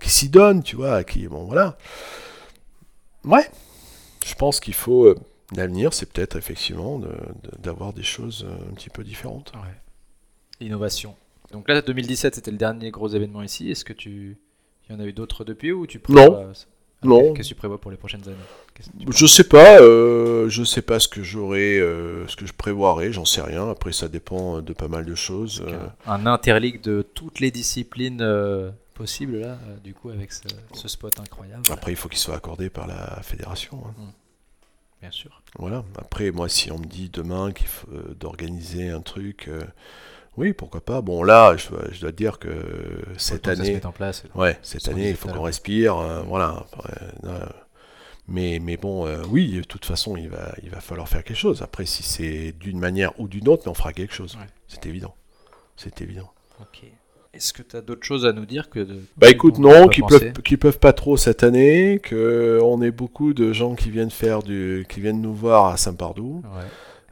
qui s'y donnent, tu vois, qui, bon, voilà. Ouais. Je pense qu'il faut, euh, l'avenir, c'est peut-être effectivement de- de- d'avoir des choses euh, un petit peu différentes. Ouais. Innovation. Donc là, 2017, c'était le dernier gros événement ici. Est-ce que tu. Il y en a eu d'autres depuis ou tu Non. Non. Qu'est-ce que tu prévois pour les prochaines années? Je sais pas, euh, je sais pas ce que j'aurai, euh, ce que je prévoirai, j'en sais rien. Après, ça dépend de pas mal de choses. euh. Un interligue de toutes les disciplines euh, possibles, là, du coup, avec ce, ce spot incroyable. Après, il faut qu'il soit accordé par la fédération. hein. Bien sûr. Voilà. Après, moi, si on me dit demain qu'il faut d'organiser un truc, oui, pourquoi pas. Bon, là, je, dois- je dois te dire que cette que ça se année, en place. ouais, cette année, il faut qu'on respire. euh, voilà. Après, euh, mais, mais bon, euh, oui, de toute façon, il va, il va falloir faire quelque chose. Après, si c'est d'une manière ou d'une autre, mais on fera quelque chose. Ouais. C'est évident. C'est évident. Ok. Est-ce que tu as d'autres choses à nous dire que de... Bah écoute, non, qui peuvent, qui peuvent pas trop cette année, que on est beaucoup de gens qui viennent faire du, qui viennent nous voir à Saint-Pardoux, Ouais.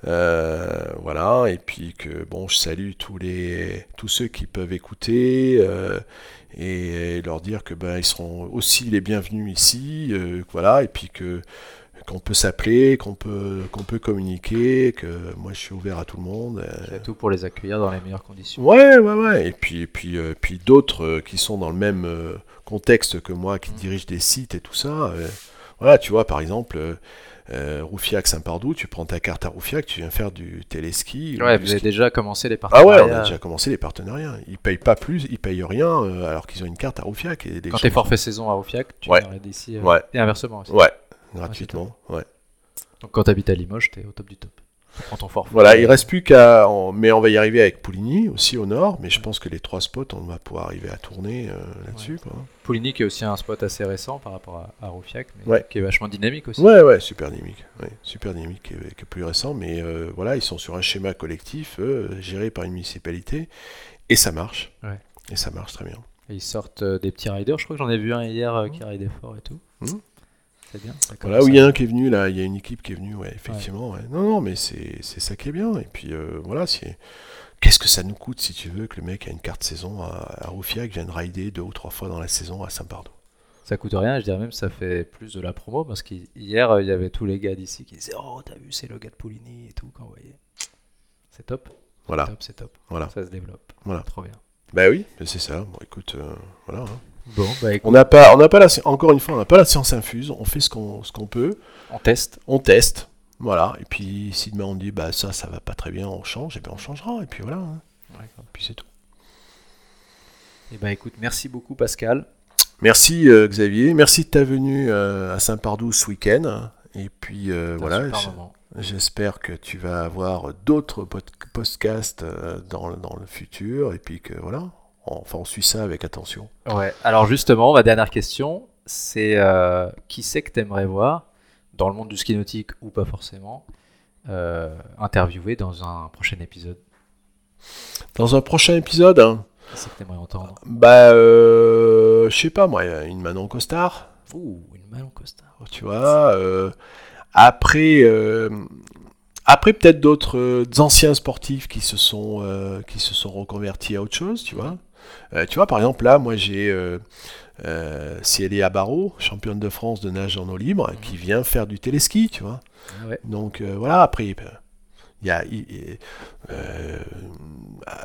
Euh, voilà, et puis que bon, je salue tous les, tous ceux qui peuvent écouter euh, et, leur dire que ben ils seront aussi les bienvenus ici, euh, voilà, et puis que qu'on peut s'appeler, qu'on peut, qu'on peut communiquer, que moi je suis ouvert à tout le monde. C'est tout pour les accueillir dans les meilleures conditions. Ouais, ouais, ouais. Et puis, et puis, puis d'autres qui sont dans le même contexte que moi, qui Mhm. dirigent des sites et tout ça. voilà, tu vois, par exemple, euh, Roufiac Saint-Pardoux, tu prends ta carte à Roufiac, tu viens faire du téléski. ou Ouais, vous avez déjà commencé les Ah partenariats. ouais, on a déjà commencé les partenariats. Ils payent pas plus, ils payent rien, euh, alors qu'ils ont une carte à Roufiac. Et des Quand t'es forfait saison à Roufiac, tu Ouais. viens d'ici. euh, Ouais. Et inversement aussi. Ouais, gratuitement. Ouais. Donc quand t'habites à Limoges, t'es au top du top. Prends ton forfait. Voilà, il reste plus qu'à. Mais on va y arriver avec Pouligny aussi au nord, mais je pense que les trois spots, on va pouvoir arriver à tourner euh, là-dessus. quoi. Pouligny qui est aussi un spot assez récent par rapport à, à Roufiac, mais Ouais. qui est vachement dynamique aussi. Ouais, ouais, super dynamique. Ouais, super dynamique, qui est, qui est plus récent, mais euh, voilà, ils sont sur un schéma collectif euh, géré par une municipalité, et ça marche. Ouais. Et ça marche très bien. Et ils sortent des petits riders. Je crois que j'en ai vu un hier euh, qui ridait fort et tout. Mhm. C'est bien. Voilà, où il y a un qui est venu, là, il y a une équipe qui est venue, ouais, effectivement. ouais. Non, non, mais c'est c'est ça qui est bien. Et puis, euh, voilà, c'est. Qu'est-ce que ça nous coûte, si tu veux, que le mec a une carte saison à, à Roufiac, vienne rider deux ou trois fois dans la saison à Saint-Pardoux Ça coûte rien, je dirais même que ça fait plus de la promo parce qu'hier il y avait tous les gars d'ici qui disaient Oh, t'as vu, c'est le gars de Pouligny et tout, quand vous voyez. C'est top. Voilà, Top, c'est top. voilà. Ça se développe. Voilà. Trop bien. Bah oui, c'est ça. Bon, écoute, euh, voilà. hein. Bon, bah écoute, On n'a pas, on n'a pas la, encore une fois, on n'a pas la science infuse. On fait ce qu'on, ce qu'on peut. on teste. On teste. Voilà. Et puis si demain on dit bah ça, ça va pas très bien, on change. Et puis on changera. Et puis voilà. hein. Et puis c'est tout. Et bah écoute, merci beaucoup Pascal. Merci euh, Xavier. Merci de ta venue euh, à Saint-Pardoux ce week-end. Et puis euh, voilà. J'espère que tu vas avoir d'autres pod- podcasts dans, dans le futur. Et puis que voilà. Enfin, on suit ça avec attention. Ouais. Alors justement, ma dernière question, c'est euh, qui c'est que t'aimerais voir dans le monde du ski nautique ou pas forcément euh, interviewé dans un prochain épisode? Dans un prochain épisode, hein, c'est que t'aimerais entendre? Bah, euh, je sais pas moi, une Manon Costard. Ouh, une Malon Costa. Tu vois, euh, après, euh, après peut-être d'autres anciens sportifs qui se sont qui se sont reconvertis à autre chose, tu vois. Euh, tu vois, par exemple là, moi j'ai euh, euh, Célia Barrault, championne de France de nage en eau libre, qui vient faire du téléski, tu vois. Ah ouais. Donc euh, voilà, après, il y a il- euh,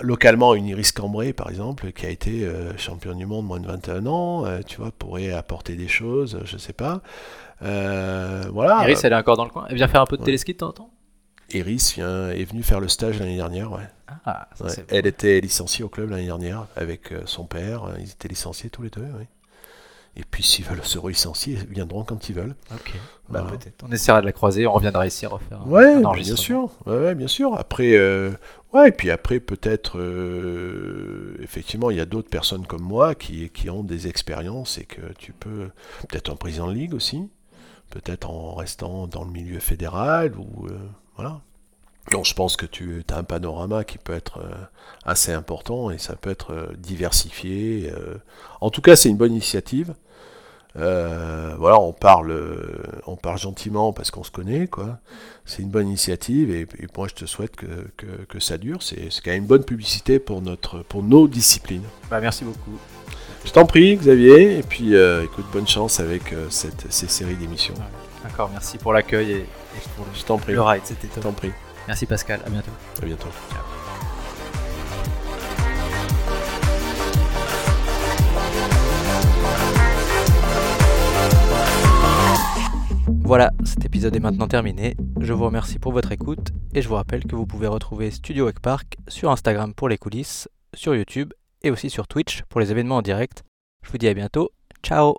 localement une Iris Cambrai, par exemple, qui a été championne du monde moins de 21 ans, tu vois, pourrait apporter des choses, je sais pas. Voilà. Iris, elle est encore dans le coin. Elle vient faire un peu de téléski de temps en temps? Iris vient, est venue faire le stage l'année dernière, ouais. Ah, ça, Ouais. c'est Elle était licenciée au club l'année dernière avec euh, son père, euh, ils étaient licenciés tous les deux, oui. Et puis s'ils veulent se relicencier, ils viendront quand ils veulent. Ok. Bah, Voilà. peut-être. On essaiera de la croiser, on reviendra ici refaire Ouais, un bien enregistrement. sûr. Ouais, bien sûr. Après, euh, ouais, et puis après, peut-être, euh, effectivement, il y a d'autres personnes comme moi qui, qui ont des expériences et que tu peux, peut-être un président de ligue aussi, peut-être en restant dans le milieu fédéral ou euh, voilà. Donc, je pense que tu as un panorama qui peut être euh, assez important et ça peut être euh, diversifié. euh. En tout cas, c'est une bonne initiative. Euh, voilà, on parle, on parle gentiment parce qu'on se connaît, quoi. C'est une bonne initiative et, et moi je te souhaite que, que, que ça dure. C'est quand même une bonne publicité pour, notre, pour nos disciplines. Bah, merci beaucoup. Je t'en prie, Xavier, et puis euh, écoute, bonne chance avec euh, cette, ces séries d'émissions. Encore merci pour l'accueil et, et pour le, Je prie, le ride, c'était je top. t'en prie. Merci Pascal, à bientôt. À bientôt. Voilà, cet épisode est maintenant terminé. Je vous remercie pour votre écoute et je vous rappelle que vous pouvez retrouver Studio Wake Park sur Instagram pour les coulisses, sur YouTube et aussi sur Twitch pour les événements en direct. Je vous dis à bientôt. Ciao